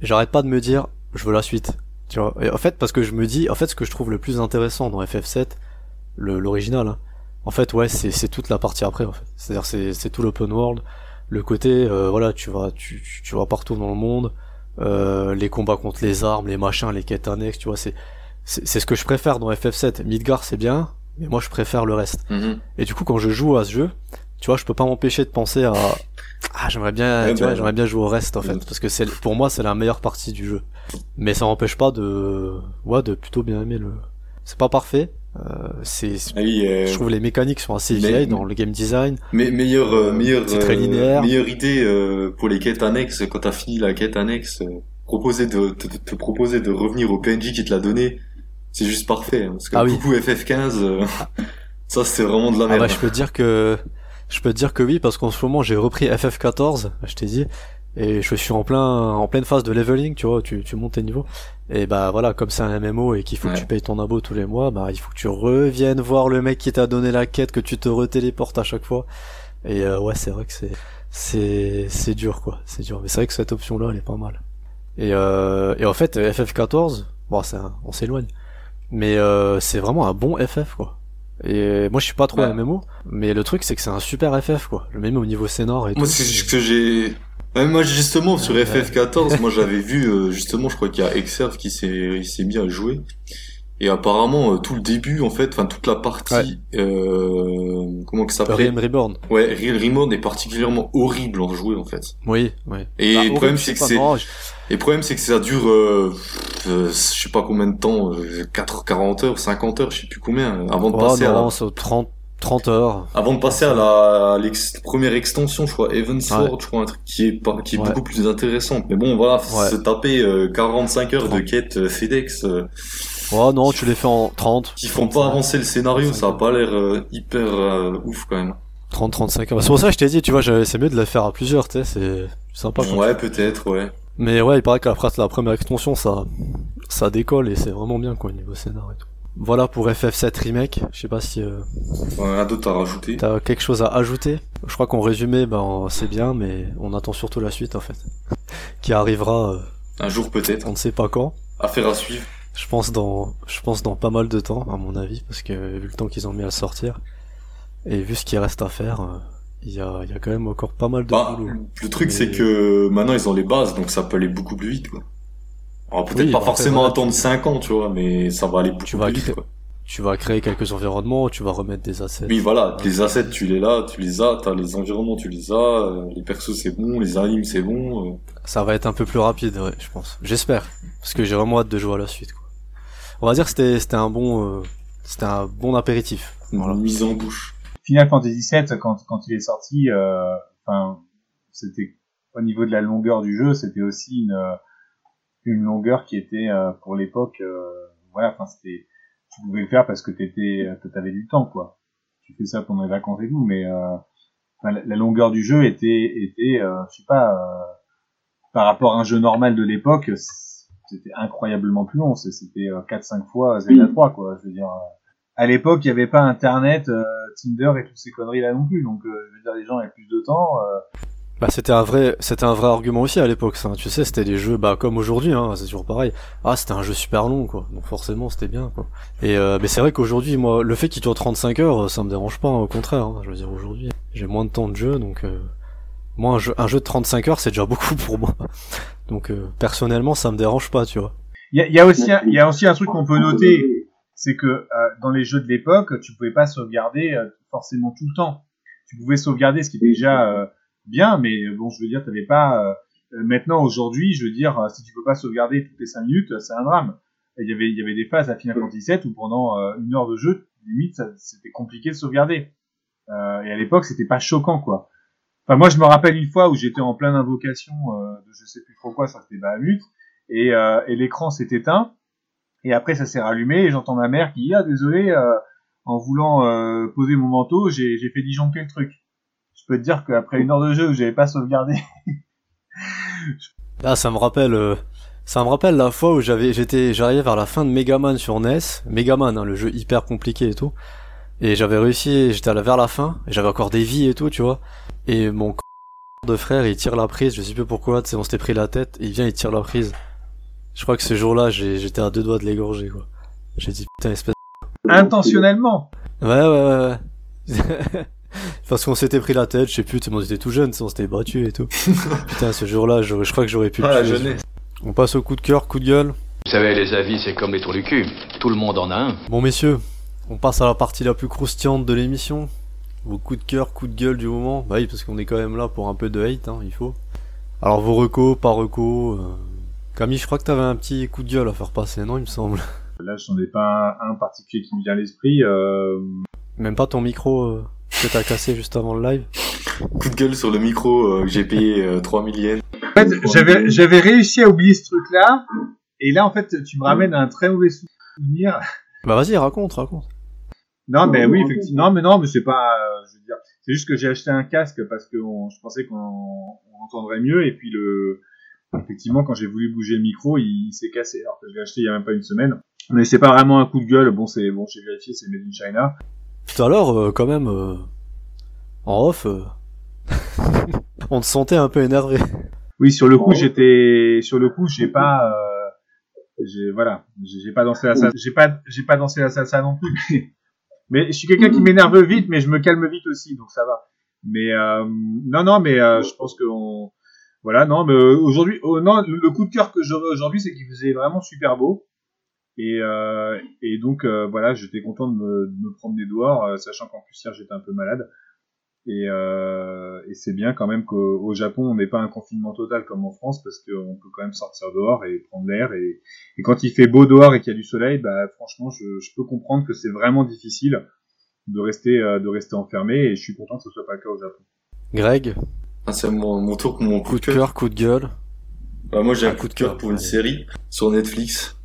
j'arrête pas de me dire je veux la suite tu vois, et en fait, parce que je me dis, en fait, ce que je trouve le plus intéressant dans FF7, l'original, hein, en fait, ouais, c'est toute la partie après, en fait. C'est-à-dire, c'est tout l'open world, le côté, euh, voilà, tu vas, tu, tu vas partout dans le monde, euh, les combats contre les armes, les machins, les quêtes annexes, tu vois, c'est c'est ce que je préfère dans FF7. Midgar, c'est bien, mais moi, je préfère le reste. Mm-hmm. Et du coup, quand je joue à ce jeu, tu vois, je peux pas m'empêcher de penser à ah j'aimerais bien, tu vois, j'aimerais bien jouer au reste en fait, parce que c'est pour moi c'est la meilleure partie du jeu. Mais ça n'empêche pas de, ouais, de plutôt bien aimer le. C'est pas parfait. Euh, c'est, ah oui, euh... je trouve les mécaniques sont assez mais, vieilles dans le game design. Mais meilleure, euh, meilleure, c'est très linéaire. meilleure idée euh, pour les quêtes annexes quand t'as fini la quête annexe, euh, proposer de te, te, proposer de revenir au PNJ qui te l'a donné, c'est juste parfait. Hein, parce que ah oui. coucou FF15, ça c'est vraiment de la merde. Ah bah, je peux te dire que je peux te dire que oui parce qu'en ce moment j'ai repris FF14, je t'ai dit, et je suis en plein en pleine phase de leveling, tu vois, tu, tu montes tes niveaux. Et bah voilà, comme c'est un MMO et qu'il faut Ouais. que tu payes ton abo tous les mois, bah il faut que tu reviennes voir le mec qui t'a donné la quête, que tu te retéléportes à chaque fois. Et euh, ouais, c'est vrai que c'est c'est c'est dur quoi, c'est dur. Mais c'est vrai que cette option là, elle est pas mal. Et euh, et en fait FF14, bon c'est un- on s'éloigne, mais euh, c'est vraiment un bon FF quoi. Et moi je suis pas trop Ouais. MMO, mais le truc c'est que c'est un super FF quoi. Le même au niveau scénar et Moi, tout. c'est ce que j'ai. Ouais, moi, justement, sur Ouais. FF14, moi, j'avais vu, euh, justement, je crois qu'il y a Exerve qui s'est, mis à jouer. Et apparemment, euh, tout le début, en fait, enfin, toute la partie, euh, comment que ça s'appelle? Realm Reborn. Ouais, Real Remote est particulièrement horrible à rejouer, en fait. Oui, oui. Et Bah, le problème, c'est que c'est, non, et le problème, c'est que ça dure, euh, euh, je sais pas combien de temps, euh, 4, 40 heures, 50 heures, je sais plus combien, avant de Oh, passer à la, non, c'est 30, 30 heures. avant de passer à la à première extension, je crois, Heaven Sword, Ouais. je crois, un truc qui est pas, qui est Ouais. beaucoup plus intéressante. Mais bon, voilà, Ouais. se taper euh, 45 heures de quête euh, FedEx, euh, Oh non, tu les fais en 30. qui font pas avancer le scénario, ça a pas l'air euh, hyper euh, ouf quand même. 30, 35 heures. C'est pour ça que je t'ai dit, tu vois, c'est mieux de le faire à plusieurs, tu sais, c'est sympa. ouais, peut-être, ouais. Mais ouais, il paraît qu'après la première extension, ça, ça décolle et c'est vraiment bien, quoi, au niveau scénar et tout. Voilà pour FF7 Remake. Je sais pas si euh, a d'autres à rajouter. t'as quelque chose à ajouter? Je crois qu'en résumé, ben, c'est bien, mais on attend surtout la suite, en fait. Qui arrivera, euh, Un jour peut-être. on ne sait pas quand. Affaire à suivre. Je pense dans, je pense dans pas mal de temps, à mon avis, parce que vu le temps qu'ils ont mis à le sortir, et vu ce qu'il reste à faire, euh, il y a, il y a quand même encore pas mal de Bah, boulot. le truc Mais- c'est que maintenant ils ont les bases, donc ça peut aller beaucoup plus vite, quoi. Alors peut-être Oui, pas bah, forcément après, attendre 5 ans, tu vois, mais ça va aller beaucoup Tu vas plus vite, quoi. Tu vas créer quelques environnements, tu vas remettre des assets. Oui, voilà, les assets, tu les as, tu les as, t'as les environnements, tu les as, euh, les persos, c'est bon, les animes, c'est bon. euh. Ça va être un peu plus rapide, ouais, je pense. J'espère. Parce que j'ai vraiment hâte de jouer à la suite, quoi. On va dire que c'était, c'était un bon, euh, c'était un bon apéritif. Voilà. Une mise en bouche. Final Fantasy VII, quand, quand il est sorti, euh, enfin, c'était au niveau de la longueur du jeu, c'était aussi une, euh, une longueur qui était euh, pour l'époque, euh, voilà, enfin, c'était, tu pouvais le faire parce que t'étais, que t'avais du temps, quoi. Tu fais ça pendant les vacances et tout, mais euh, la, longueur du jeu était, était, euh, je sais pas, euh, par rapport à un jeu normal de l'époque, c'était incroyablement plus long. C'était euh, 4-5 fois Zelda 3, quoi. Je veux dire. euh, à l'époque, il n'y avait pas Internet, euh, Tinder et toutes ces conneries là non plus. Donc, euh, je veux dire, les gens avaient plus de temps. euh, Bah, c'était un vrai, c'était un vrai argument aussi à l'époque, ça. Tu sais, c'était des jeux, bah, comme aujourd'hui, hein, c'est toujours pareil. Ah, c'était un jeu super long, quoi. Donc, forcément, c'était bien, quoi. Et, euh, mais c'est vrai qu'aujourd'hui, moi, le fait qu'il dure 35 heures, ça me dérange pas, hein, au contraire, hein. Je veux dire, aujourd'hui, j'ai moins de temps de jeu, donc, euh, moi, un jeu, un jeu de 35 heures, c'est déjà beaucoup pour moi. Donc, euh, personnellement, ça me dérange pas, tu vois. Il y a, y a aussi, il y a aussi un truc qu'on peut noter, c'est que euh, dans les jeux de l'époque, tu pouvais pas sauvegarder euh, forcément tout le temps. Tu pouvais sauvegarder ce qui était déjà euh, bien, mais bon, je veux dire, t'avais pas. maintenant, aujourd'hui, je veux dire, si tu peux pas sauvegarder toutes les 5 minutes, c'est un drame. Il y avait, y avait des phases à Final Fantasy VII où pendant une heure de jeu, limite, c'était compliqué de sauvegarder. et à l'époque, c'était pas choquant, quoi. Enfin, moi, je me rappelle une fois où j'étais en pleine invocation de je sais plus trop quoi, ça c'était Bahamut, et, euh, et l'écran s'est éteint. Et après, ça s'est rallumé et j'entends ma mère qui dit ah désolé, euh, en voulant euh, poser mon manteau, j'ai fait disjoncter le truc. Je peux te dire qu'après une heure de jeu où j'avais pas sauvegardé. ah, ça me rappelle. Euh, ça me rappelle la fois où j'avais, j'étais, j'arrivais vers la fin de Megaman sur NES, Megaman, hein, le jeu hyper compliqué et tout, et j'avais réussi, j'étais vers la fin, j'avais encore des vies et tout, tu vois, et mon de frère, il tire la prise, je sais plus pourquoi, tu sais, on s'était pris la tête, et il vient, il tire la prise. Je crois que ce jour-là, j'étais à deux doigts de l'égorger, quoi. J'ai dit, putain, espèce Intentionnellement Ouais, ouais, ouais, ouais. Parce qu'on s'était pris la tête, je sais plus, on était tout jeune, on s'était battu et tout. putain, ce jour-là, je, je, crois que j'aurais pu ah, On passe au coup de cœur, coup de gueule. Vous savez, les avis, c'est comme les trous du cul. Tout le monde en a un. Bon, messieurs, on passe à la partie la plus croustillante de l'émission. Vos coups de cœur, coups de gueule du moment. Bah oui, parce qu'on est quand même là pour un peu de hate, hein, il faut. Alors, vos recos, pas recos, euh, Camille, je crois que t'avais un petit coup de gueule à faire passer, non, il me semble. Là, j'en ai pas un, particulier qui me vient à l'esprit. Euh... Même pas ton micro euh, que t'as cassé juste avant le live Coup de gueule sur le micro euh, que j'ai payé euh, 3000 yens. En fait, j'avais, j'avais réussi à oublier ce truc-là, et là, en fait, tu me ramènes à un très mauvais souvenir. Bah vas-y, raconte, raconte. Non, mais oui, effectivement. Non, mais non, mais c'est pas. Euh, je veux dire, c'est juste que j'ai acheté un casque parce que je pensais qu'on on entendrait mieux, et puis le effectivement, quand j'ai voulu bouger le micro, il, s'est cassé. Alors que je l'ai acheté il y a même pas une semaine. Mais c'est pas vraiment un coup de gueule. Bon, c'est bon, j'ai vérifié, c'est made in China. Tout à l'heure, euh, quand même, euh, en off, euh, on te sentait un peu énervé. Oui, sur le coup, j'étais, sur le coup, j'ai pas, j'ai voilà, j'ai pas dansé la salsa, j'ai pas, j'ai pas dansé la salsa non plus. mais je suis quelqu'un qui m'énerve vite, mais je me calme vite aussi, donc ça va. Mais non, non, mais je pense qu'on voilà, non, mais euh, aujourd'hui, oh, non, le coup de cœur que j'aurais aujourd'hui, c'est qu'il faisait vraiment super beau. Et, euh, et donc, euh, voilà, j'étais content de me, de me promener dehors, sachant qu'en plus hier, j'étais un peu malade. Et, et c'est bien quand même qu'au Japon, on n'ait pas un confinement total comme en France, parce qu'on peut quand même sortir dehors et prendre l'air. Et, et, quand il fait beau dehors et qu'il y a du soleil, bah, franchement, je, je peux comprendre que c'est vraiment difficile de rester, de rester enfermé. Et je suis content que ce soit pas le cas au Japon. Greg, ah, c'est mon, mon tour pour mon coup, de cœur, coup de gueule. Bah, moi, j'ai un, coup de cœur pour une série sur Netflix,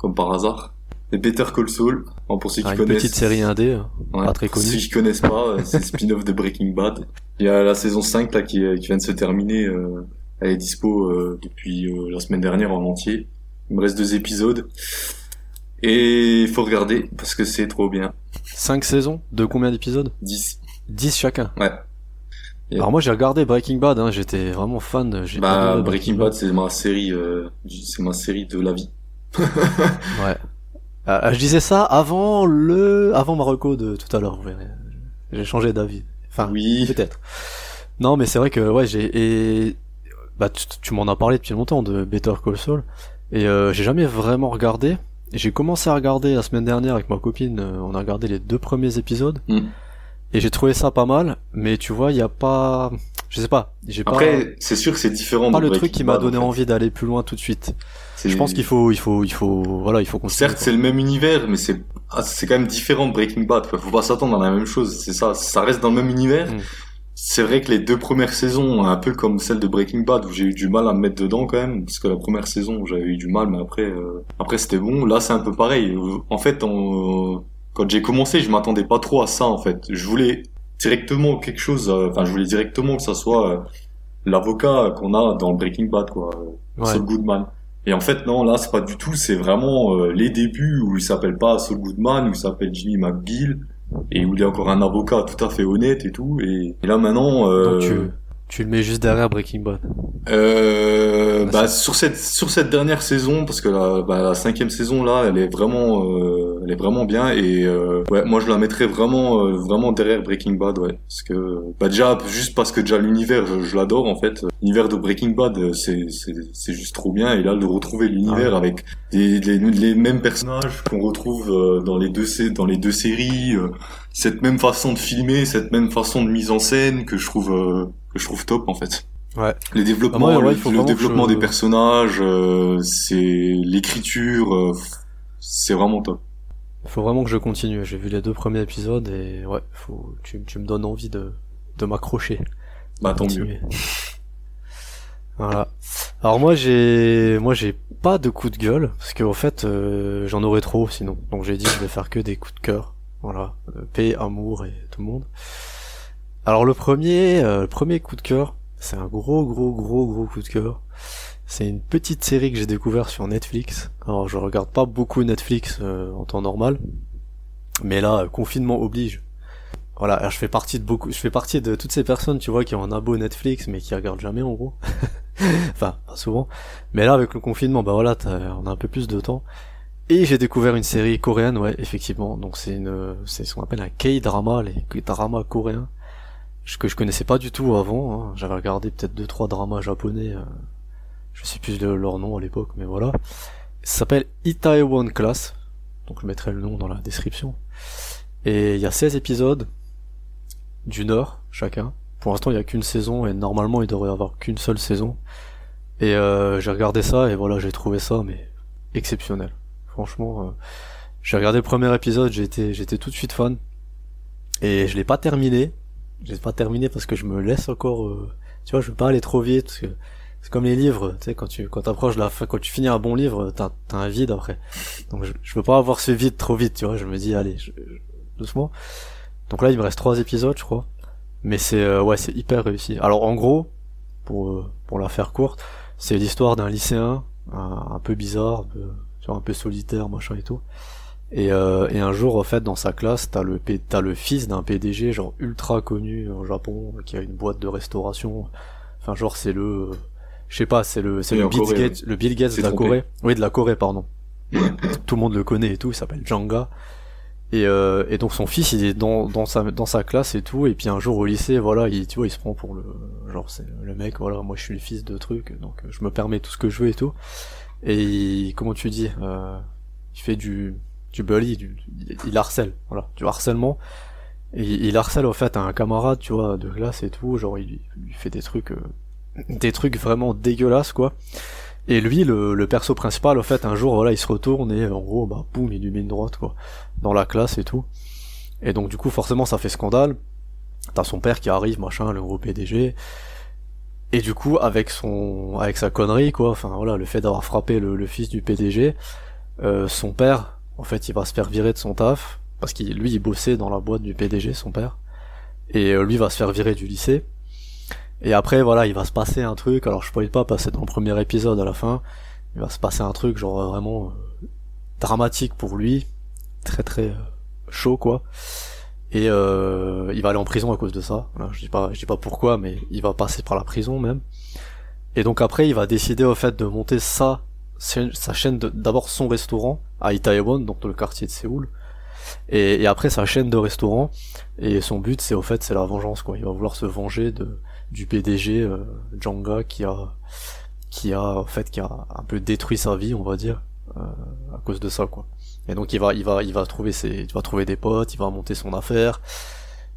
comme par hasard. C'est Better Call Saul. pour ceux qui ah, connaissent. Une petite série indé, hein. pas très connue. Ceux qui connaissent pas, euh, c'est spin-off de Breaking Bad. Il y a la saison 5 là qui, qui vient de se terminer. Euh, elle est dispo euh, depuis la semaine dernière en entier. Il me reste deux épisodes. Et il faut regarder parce que c'est trop bien. 5 saisons De combien d'épisodes? 10. 10 chacun Ouais. Alors moi j'ai regardé Breaking Bad, hein, j'étais vraiment fan. Bah Breaking Bad, c'est ma série, euh, c'est ma série de la vie. Ouais. Euh, je disais ça avant le, avant Marocco de tout à l'heure. J'ai changé d'avis. Enfin, oui. Peut-être. Non, mais c'est vrai que ouais, j'ai et bah tu, m'en as parlé depuis longtemps de Better Call Saul et euh, j'ai jamais vraiment regardé. J'ai commencé à regarder la semaine dernière avec ma copine. Euh, on a regardé les deux premiers épisodes. Mm. Et j'ai trouvé ça pas mal, mais tu vois, il y a pas, je sais pas, j'ai pas. Après, c'est sûr que c'est différent. Pas le truc qui m'a donné envie d'aller plus loin tout de suite. Je pense qu'il faut, il faut, il faut, voilà, il faut Certes, c'est le même univers, mais c'est, ah, c'est quand même différent de Breaking Bad. Quoi. Faut pas s'attendre à la même chose. C'est ça, ça reste dans le même univers. Mm. C'est vrai que les deux premières saisons, un peu comme celle de Breaking Bad, où j'ai eu du mal à me mettre dedans quand même, parce que la première saison, j'avais eu du mal, mais après, euh, après c'était bon. Là, c'est un peu pareil. En fait, on quand j'ai commencé, je m'attendais pas trop à ça en fait. Je voulais directement quelque chose, euh, enfin je voulais directement que ça soit euh, l'avocat qu'on a dans Breaking Bad quoi, euh, Saul Goodman. Et en fait non, là c'est pas du tout, c'est vraiment les débuts où il s'appelle pas Saul Goodman, où il s'appelle Jimmy McGill et où il est encore un avocat tout à fait honnête et tout. Et, là maintenant, tu, tu le mets juste derrière Breaking Bad. Euh, bah, sur cette sur cette dernière saison parce que la, bah, la cinquième saison là elle est vraiment elle est vraiment bien et euh, ouais, moi je la mettrais vraiment euh, vraiment derrière Breaking Bad, ouais, parce que bah déjà juste parce que déjà l'univers, je, je l'adore en fait. L'univers de Breaking Bad, euh, c'est c'est c'est juste trop bien et là de retrouver l'univers Ah avec les, les les mêmes personnages qu'on retrouve dans les deux dans les deux séries, cette même façon de filmer, cette même façon de mise en scène que je trouve que je trouve top en fait. Ouais. Les développements, Ah, ouais, le, développement je- des personnages, euh, c'est l'écriture, euh, c'est vraiment top. Faut vraiment que je continue. J'ai vu les deux premiers épisodes et ouais, faut, tu, tu me donnes envie de, de m'accrocher. Bah tant mieux. Voilà. Alors moi j'ai moi j'ai pas de coup de gueule parce qu'en fait euh, j'en aurais trop sinon. Donc j'ai dit je vais faire que des coups de cœur. Voilà, Euh, paix, amour et tout le monde. Alors le premier euh, le premier coup de cœur, c'est un gros gros gros gros coup de cœur. C'est une petite série que j'ai découvert sur Netflix. Alors je regarde pas beaucoup Netflix euh, en temps normal, mais là euh, confinement oblige. Voilà, alors je fais partie de beaucoup, je fais partie de toutes ces personnes, tu vois, qui ont un abo Netflix mais qui regardent jamais en gros. enfin, pas souvent. Mais là avec le confinement, bah voilà, on a un peu plus de temps. Et j'ai découvert une série coréenne, ouais, effectivement. Donc c'est une, c'est ce qu'on appelle un K-drama, les K-dramas coréens, que je connaissais pas du tout avant. hein. J'avais regardé peut-être deux trois dramas japonais. euh, je sais plus leur nom à l'époque, mais voilà. Ça s'appelle Itaewon Class. Donc je mettrai le nom dans la description. Et il y a 16 épisodes d'une heure chacun. Pour l'instant, il y a qu'une saison et normalement, il devrait y avoir qu'une seule saison. Et euh, j'ai regardé ça et voilà, j'ai trouvé ça mais exceptionnel. Franchement, euh, j'ai regardé le premier épisode, j'étais j'étais tout de suite fan. Et je l'ai pas terminé. Je l'ai pas terminé parce que je me laisse encore euh, tu vois, je veux pas aller trop vite parce que c'est comme les livres, tu sais quand tu quand t'approches la fin, quand tu finis un bon livre, t'as t'as un vide après. Donc je, je veux pas avoir ce vide trop vite, tu vois, je me dis allez, je- doucement. Donc là, il me reste trois épisodes, je crois. Mais c'est euh, ouais, c'est hyper réussi. Alors en gros, pour euh, pour la faire courte, c'est l'histoire d'un lycéen un, peu bizarre, un peu, un peu solitaire, machin et tout. Et, euh, et un jour, en fait, dans sa classe, t'as le t'as le fils d'un PDG genre ultra connu au Japon, qui a une boîte de restauration. Enfin, genre c'est le, je sais pas, c'est le c'est Oui, le Bill Corée, Gates, le Bill Gates C'est de la trompé. Corée. Oui, de la Corée, pardon. Tout le monde le connaît et tout. Il s'appelle Janga. Et, euh, et donc son fils il est dans, dans sa dans sa classe et tout et puis un jour au lycée voilà il tu vois il se prend pour le genre c'est le mec voilà moi je suis le fils de truc donc euh, je me permets tout ce que je veux et tout et il, comment tu dis euh, il fait du du bully du, il, il harcèle voilà du harcèlement et il, harcèle en fait un camarade tu vois de classe et tout genre il, il lui fait des trucs euh, des trucs vraiment dégueulasses quoi et lui, le, le perso principal, en fait, un jour, voilà, il se retourne et en gros, bah, boum, il lui met une droite, quoi, dans la classe et tout. Et donc, du coup, forcément, ça fait scandale. T'as son père qui arrive, machin, le gros PDG. Et du coup, avec son, avec sa connerie, quoi, enfin, voilà, le fait d'avoir frappé le, le fils du PDG, euh, son père, en fait, il va se faire virer de son taf, parce qu'il, lui, il bossait dans la boîte du PDG, son père. Et euh, lui va se faire virer du lycée. Et après, voilà, il va se passer un truc, alors je spoil pas c'est dans le premier épisode à la fin, il va se passer un truc genre vraiment euh, dramatique pour lui, très très euh, chaud quoi. Et euh, il va aller en prison à cause de ça. Je dis pas, je dis pas pourquoi, mais il va passer par la prison même. Et donc après, il va décider au fait de monter sa sa chaîne d'abord son restaurant à Itaewon, donc dans le quartier de Séoul. Et, et après sa chaîne de restaurants. Et son but, c'est au fait, c'est la vengeance quoi. Il va vouloir se venger de du PDG euh, Janga qui a qui a en fait qui a un peu détruit sa vie, on va dire, euh, à cause de ça quoi. Et donc il va il va il va trouver ses il va trouver des potes, il va monter son affaire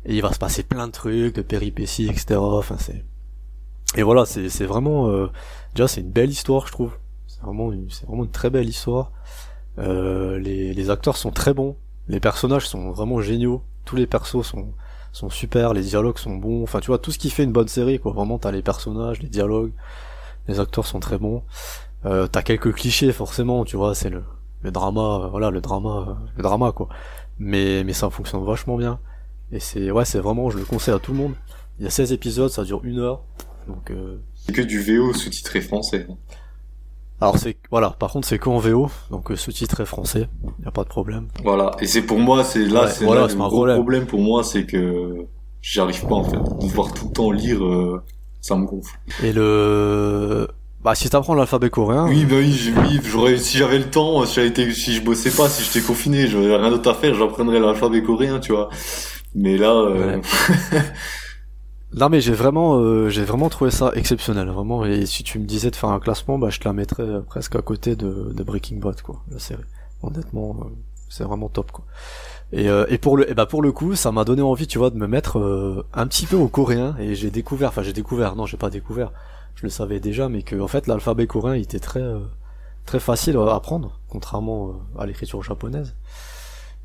et il va se passer plein de trucs, de péripéties, etc. Enfin c'est et voilà c'est c'est vraiment euh, déjà c'est une belle histoire je trouve. C'est vraiment une c'est vraiment une très belle histoire. Euh, les les acteurs sont très bons, les personnages sont vraiment géniaux, tous les persos sont sont super, les dialogues sont bons, enfin tu vois tout ce qui fait une bonne série quoi. Vraiment t'as les personnages, les dialogues, les acteurs sont très bons. Euh, t'as quelques clichés forcément, tu vois, c'est le le drama, euh, voilà le drama, euh, le drama quoi. Mais mais ça fonctionne vachement bien. Et c'est ouais c'est vraiment je le conseille à tout le monde. Il y a 16 épisodes, ça dure une heure, donc euh, C'est que du VO sous-titré français. Alors c'est voilà par contre c'est qu'en VO donc euh, sous-titre est français, y a pas de problème. Voilà. Et c'est pour moi, c'est là, Ouais, c'est voilà, le un gros problème. problème. pour moi, c'est que j'arrive pas en fait. Devoir tout le temps lire, euh, ça me gonfle. Et le Bah si t'apprends l'alphabet coréen. Oui, bah oui, oui, j'aurais, si j'avais le temps, si j'avais été, si je bossais pas, si j'étais confiné, j'aurais rien d'autre à faire, j'apprendrais l'alphabet coréen, tu vois. Mais là, euh, Non mais j'ai vraiment, euh, vraiment trouvé ça exceptionnel, vraiment. Et si tu me disais de faire un classement, bah je te la mettrais euh, presque à côté de, Breaking Bad, quoi, la série. Honnêtement, euh, c'est vraiment top, quoi. Et, et pour le, et bah pour le coup, ça m'a donné envie, tu vois, de me mettre un petit peu au coréen. Et j'ai découvert, enfin j'ai découvert, non, j'ai pas découvert, je le savais déjà, mais que en fait l'alphabet coréen était très, très facile à apprendre, contrairement à l'écriture japonaise.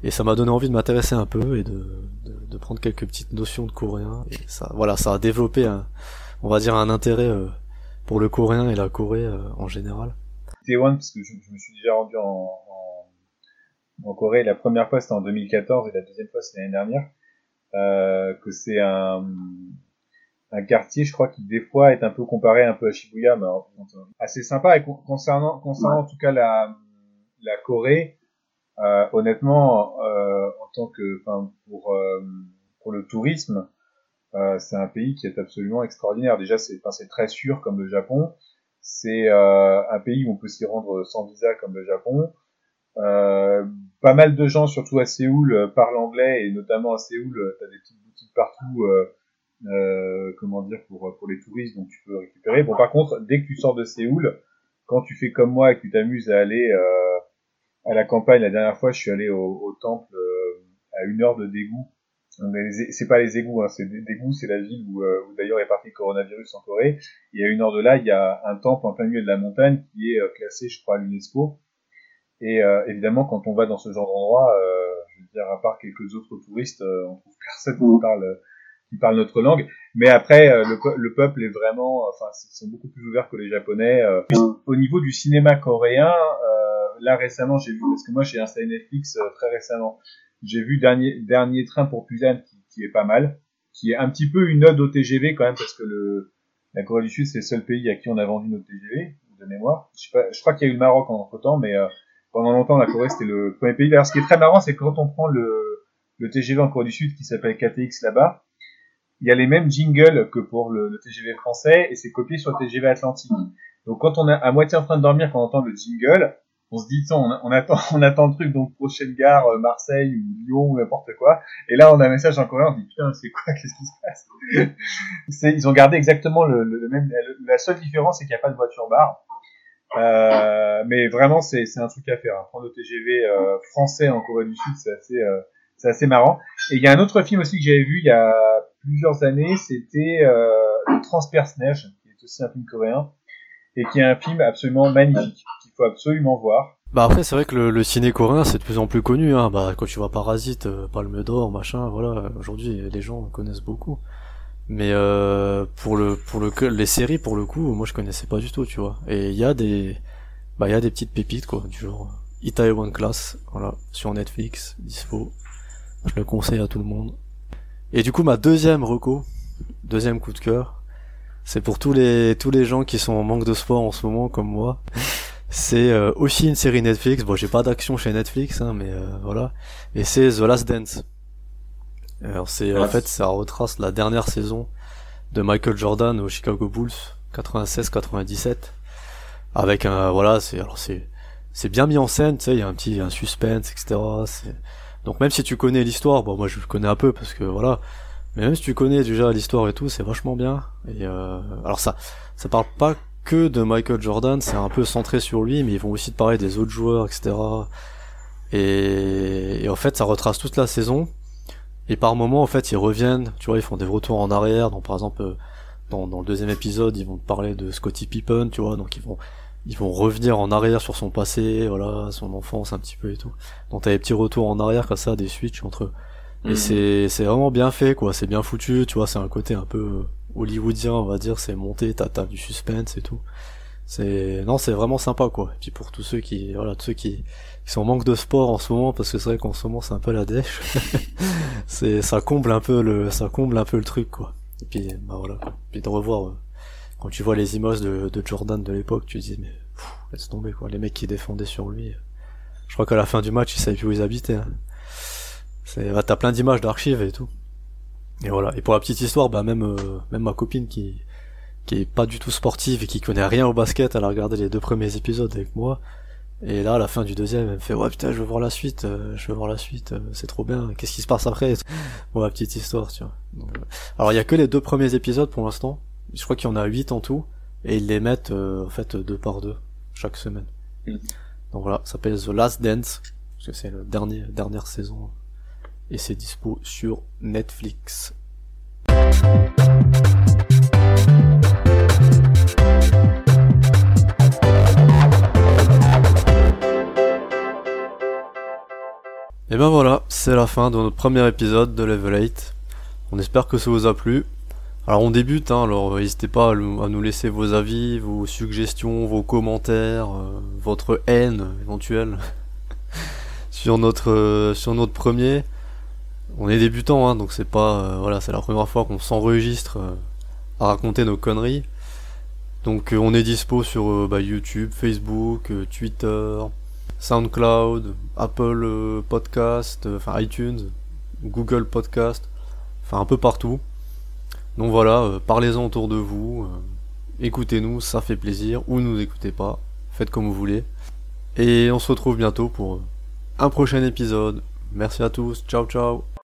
Et ça m'a donné envie de m'intéresser un peu et de, de, de prendre quelques petites notions de coréen. Et ça, voilà, ça a développé un, on va dire un intérêt euh, pour le coréen et la Corée euh, en général. Taewon, parce que je, je me suis déjà rendu en, en, en Corée. La première fois, c'était en 2014 et la deuxième fois, c'était l'année dernière. Euh, que c'est un, un quartier, je crois, qui des fois est un peu comparé un peu à Shibuya, mais assez sympa. Et con- concernant, concernant en tout cas la, la Corée, euh, honnêtement, euh, en tant que, enfin, pour euh, pour le tourisme, euh, c'est un pays qui est absolument extraordinaire. Déjà, c'est, enfin, c'est très sûr comme le Japon. C'est euh, un pays où on peut s'y rendre sans visa comme le Japon. Euh, pas mal de gens, surtout à Séoul, parlent anglais et notamment à Séoul, t'as des petites boutiques partout, comment dire, pour pour les touristes, donc tu peux récupérer. Bon, par contre, dès que tu sors de Séoul, quand tu fais comme moi et que tu t'amuses à aller euh, à la campagne, la dernière fois, je suis allé au, au temple euh, à une heure de dégoût. C'est pas les égouts, hein, c'est des dégoûts, c'est la ville où, euh, où d'ailleurs est parti le coronavirus en Corée. Et à une heure de là, il y a un temple en plein milieu de la montagne qui est euh, classé, je crois, à l'UNESCO. Et euh, évidemment, quand on va dans ce genre d'endroit, euh, je veux dire, à part quelques autres touristes, euh, on trouve personne qui parle, qui parle notre langue. Mais après, euh, le, le peuple est vraiment, enfin, ils sont beaucoup plus ouverts que les Japonais. euh. Au niveau du cinéma coréen, euh, là récemment, j'ai vu, parce que moi j'ai installé Netflix euh, très récemment, j'ai vu dernier dernier train pour Busan qui, qui est pas mal, qui est un petit peu une ode au TGV quand même, parce que le la Corée du Sud c'est le seul pays à qui on a vendu notre TGV de mémoire. Je, sais pas, je crois qu'il y a eu le Maroc en entre temps, mais euh, pendant longtemps la Corée c'était le premier pays. D'ailleurs, ce qui est très marrant, c'est que quand on prend le le TGV en Corée du Sud qui s'appelle KTX là-bas, il y a les mêmes jingles que pour le, le TGV français et c'est copié sur le TGV Atlantique. Donc quand on est à moitié en train de dormir, quand on entend le jingle, on se dit, tiens, on, attend, on attend le truc, donc prochaine gare, euh, Marseille ou Lyon ou n'importe quoi. Et là, on a un message en coréen, on dit, putain, c'est quoi, qu'est-ce qui se passe? C'est- Ils ont gardé exactement le, le- même. la seule différence, c'est qu'il n'y a pas de voiture bar. Euh, mais vraiment, c'est c'est un truc à faire. hein. Prendre le TGV euh, français en Corée du Sud, c'est assez, euh, c'est assez marrant. Et il y a un autre film aussi que j'avais vu il y a plusieurs années, c'était euh, Le Transperce-Neige, qui est aussi un film coréen, et qui est un film absolument magnifique, faut absolument voir. Bah après c'est vrai que le, le ciné coréen c'est de plus en plus connu hein. Bah quand tu vois Parasite, euh, Palme d'Or, machin, voilà, aujourd'hui les gens connaissent beaucoup. Mais euh, pour le pour le les séries pour le coup, moi je connaissais pas du tout, tu vois. Et il y a des bah il y a des petites pépites quoi, du genre Itaewon Class, voilà, sur Netflix, dispo. Je le conseille à tout le monde. Et du coup ma deuxième reco, deuxième coup de cœur, c'est pour tous les tous les gens qui sont en manque de sport en ce moment comme moi. C'est euh, aussi une série Netflix. Bon, j'ai pas d'action chez Netflix, hein, mais euh, voilà. Et c'est The Last Dance. Alors c'est en fait ça retrace la dernière saison de Michael Jordan aux Chicago Bulls 96-97 avec un voilà c'est alors c'est c'est bien mis en scène tu sais il y a un petit un suspense etc donc même si tu connais l'histoire bon moi je le connais un peu parce que voilà mais même si tu connais déjà l'histoire et tout c'est vachement bien et euh, alors ça ça parle pas que de Michael Jordan, c'est un peu centré sur lui, mais ils vont aussi te parler des autres joueurs, etc. Et, et en fait, ça retrace toute la saison. Et par moments, en fait, ils reviennent, tu vois, ils font des retours en arrière. Donc, par exemple, euh, dans, dans le deuxième épisode, ils vont te parler de Scottie Pippen, tu vois, donc ils vont, ils vont revenir en arrière sur son passé, voilà, son enfance un petit peu et tout. Donc, t'as des petits retours en arrière comme ça, des switches entre eux. Et Mhm. c'est, c'est vraiment bien fait, quoi. C'est bien foutu, tu vois, c'est un côté un peu hollywoodien, on va dire. C'est monté, t'as, t'as du suspense et tout. C'est, non, c'est vraiment sympa, quoi. Et puis pour tous ceux qui, voilà, tous ceux qui, qui sont en manque de sport en ce moment, parce que c'est vrai qu'en ce moment c'est un peu la dèche. c'est, ça comble un peu le, ça comble un peu le truc, quoi. Et puis, bah voilà. Puis de revoir, euh, quand tu vois les images de, de Jordan de l'époque, tu te dis, mais, pff, laisse tomber, quoi. Les mecs qui défendaient sur lui. euh, Je crois qu'à la fin du match, ils savaient plus où ils habitaient, hein. C'est, bah, t'as plein d'images d'archives et tout. Et voilà. Et pour la petite histoire, bah, même, euh, même ma copine qui, qui est pas du tout sportive et qui connaît rien au basket, elle a regardé les deux premiers épisodes avec moi. Et là, à la fin du deuxième, elle me fait ouais putain, je veux voir la suite, euh, je veux voir la suite, euh, c'est trop bien. Qu'est-ce qui se passe après? Bon, la petite histoire, tu vois. Donc, euh, alors il y a que les deux premiers épisodes pour l'instant. Je crois qu'il y en a huit en tout, et ils les mettent en fait deux par deux chaque semaine. Mm. Donc voilà, ça s'appelle The Last Dance parce que c'est la dernière dernière saison et c'est dispo sur Netflix. Et ben voilà, c'est la fin de notre premier épisode de Level 8. On espère que ça vous a plu. Alors on débute, hein, alors n'hésitez pas à, nous laisser vos avis, vos suggestions, vos commentaires, euh, votre haine éventuelle sur notre euh, sur notre premier. On est débutant, hein, donc c'est pas euh, voilà, c'est la première fois qu'on s'enregistre à raconter nos conneries. Donc on est dispo sur bah, YouTube, Facebook, Twitter, SoundCloud, Apple euh, Podcast, euh, enfin iTunes, Google Podcast, enfin un peu partout. Donc voilà, euh, parlez-en autour de vous, écoutez-nous, ça fait plaisir, ou nous écoutez pas, faites comme vous voulez. Et on se retrouve bientôt pour un prochain épisode. Merci à tous, ciao ciao